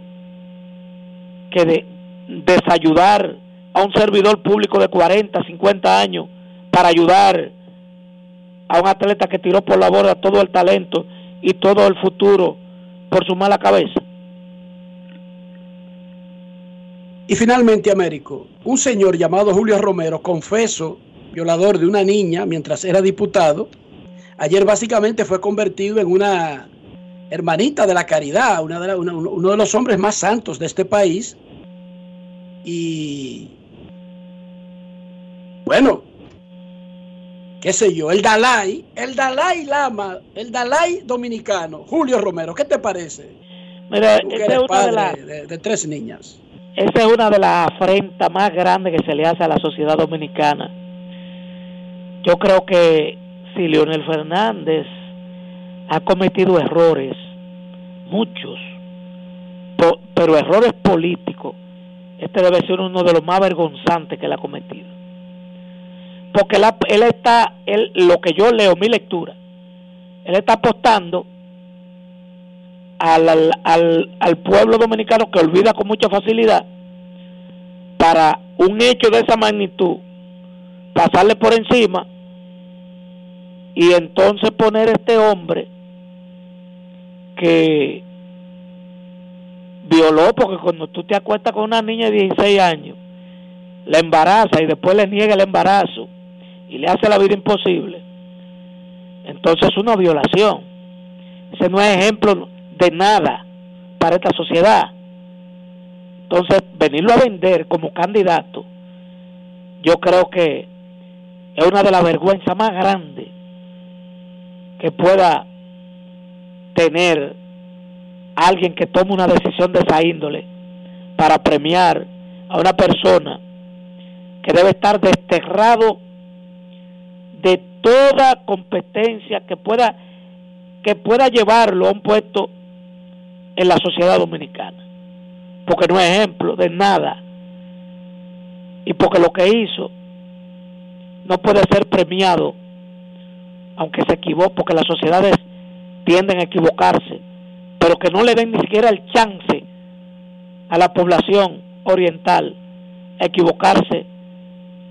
Speaker 29: que de, desayudar a un servidor público de 40, 50 años para ayudar a un atleta que tiró por la borda todo el talento y todo el futuro por su mala cabeza.
Speaker 4: Y finalmente, Américo, un señor llamado Julio Romero, confeso, violador de una niña mientras era diputado, ayer básicamente fue convertido en una hermanita de la caridad, una de la- una- uno de los hombres más santos de este país. Y bueno, qué sé yo, el Dalai, el Dalai Lama, el Dalai dominicano, Julio Romero, ¿qué te parece?
Speaker 29: Mira,
Speaker 4: Tú que
Speaker 29: esa
Speaker 4: eres
Speaker 29: es una de
Speaker 4: padre de tres niñas.
Speaker 29: Esa es una de las afrentas más grandes que se le hace a la sociedad dominicana. Yo creo que si Leonel Fernández ha cometido errores, muchos, pero errores políticos, este debe ser uno de los más vergonzantes que él ha cometido. Porque él, él está, él, lo que yo leo, mi lectura, él está apostando al, al, al, pueblo dominicano que olvida con mucha facilidad para un hecho de esa magnitud pasarle por encima y entonces poner este hombre que violó porque cuando tú te acuestas con una niña de 16 años la embaraza y después le niega el embarazo y le hace la vida imposible entonces es una violación. Ese no es ejemplo de nada para esta sociedad. Entonces, venirlo a vender como candidato, yo creo que es una de las vergüenzas más grandes que pueda tener alguien que tome una decisión de esa índole para premiar a una persona que debe estar desterrado de toda competencia que pueda que pueda llevarlo a un puesto en la sociedad dominicana. porque no es ejemplo de nada y porque lo que hizo no puede ser premiado aunque se equivoque porque las sociedades tienden a equivocarse pero que no le den ni siquiera el chance a la población oriental a equivocarse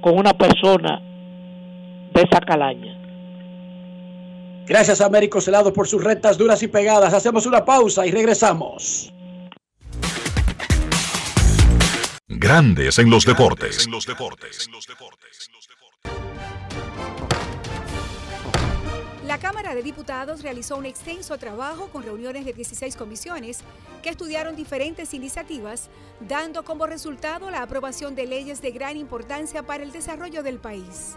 Speaker 29: con una persona de esa calaña
Speaker 4: Gracias a Américo Celado por sus rectas duras y pegadas. Hacemos una pausa y regresamos.
Speaker 1: Grandes en los deportes.
Speaker 28: La Cámara de Diputados realizó un extenso trabajo con reuniones de 16 comisiones que estudiaron diferentes iniciativas, dando como resultado la aprobación de leyes de gran importancia para el desarrollo del país.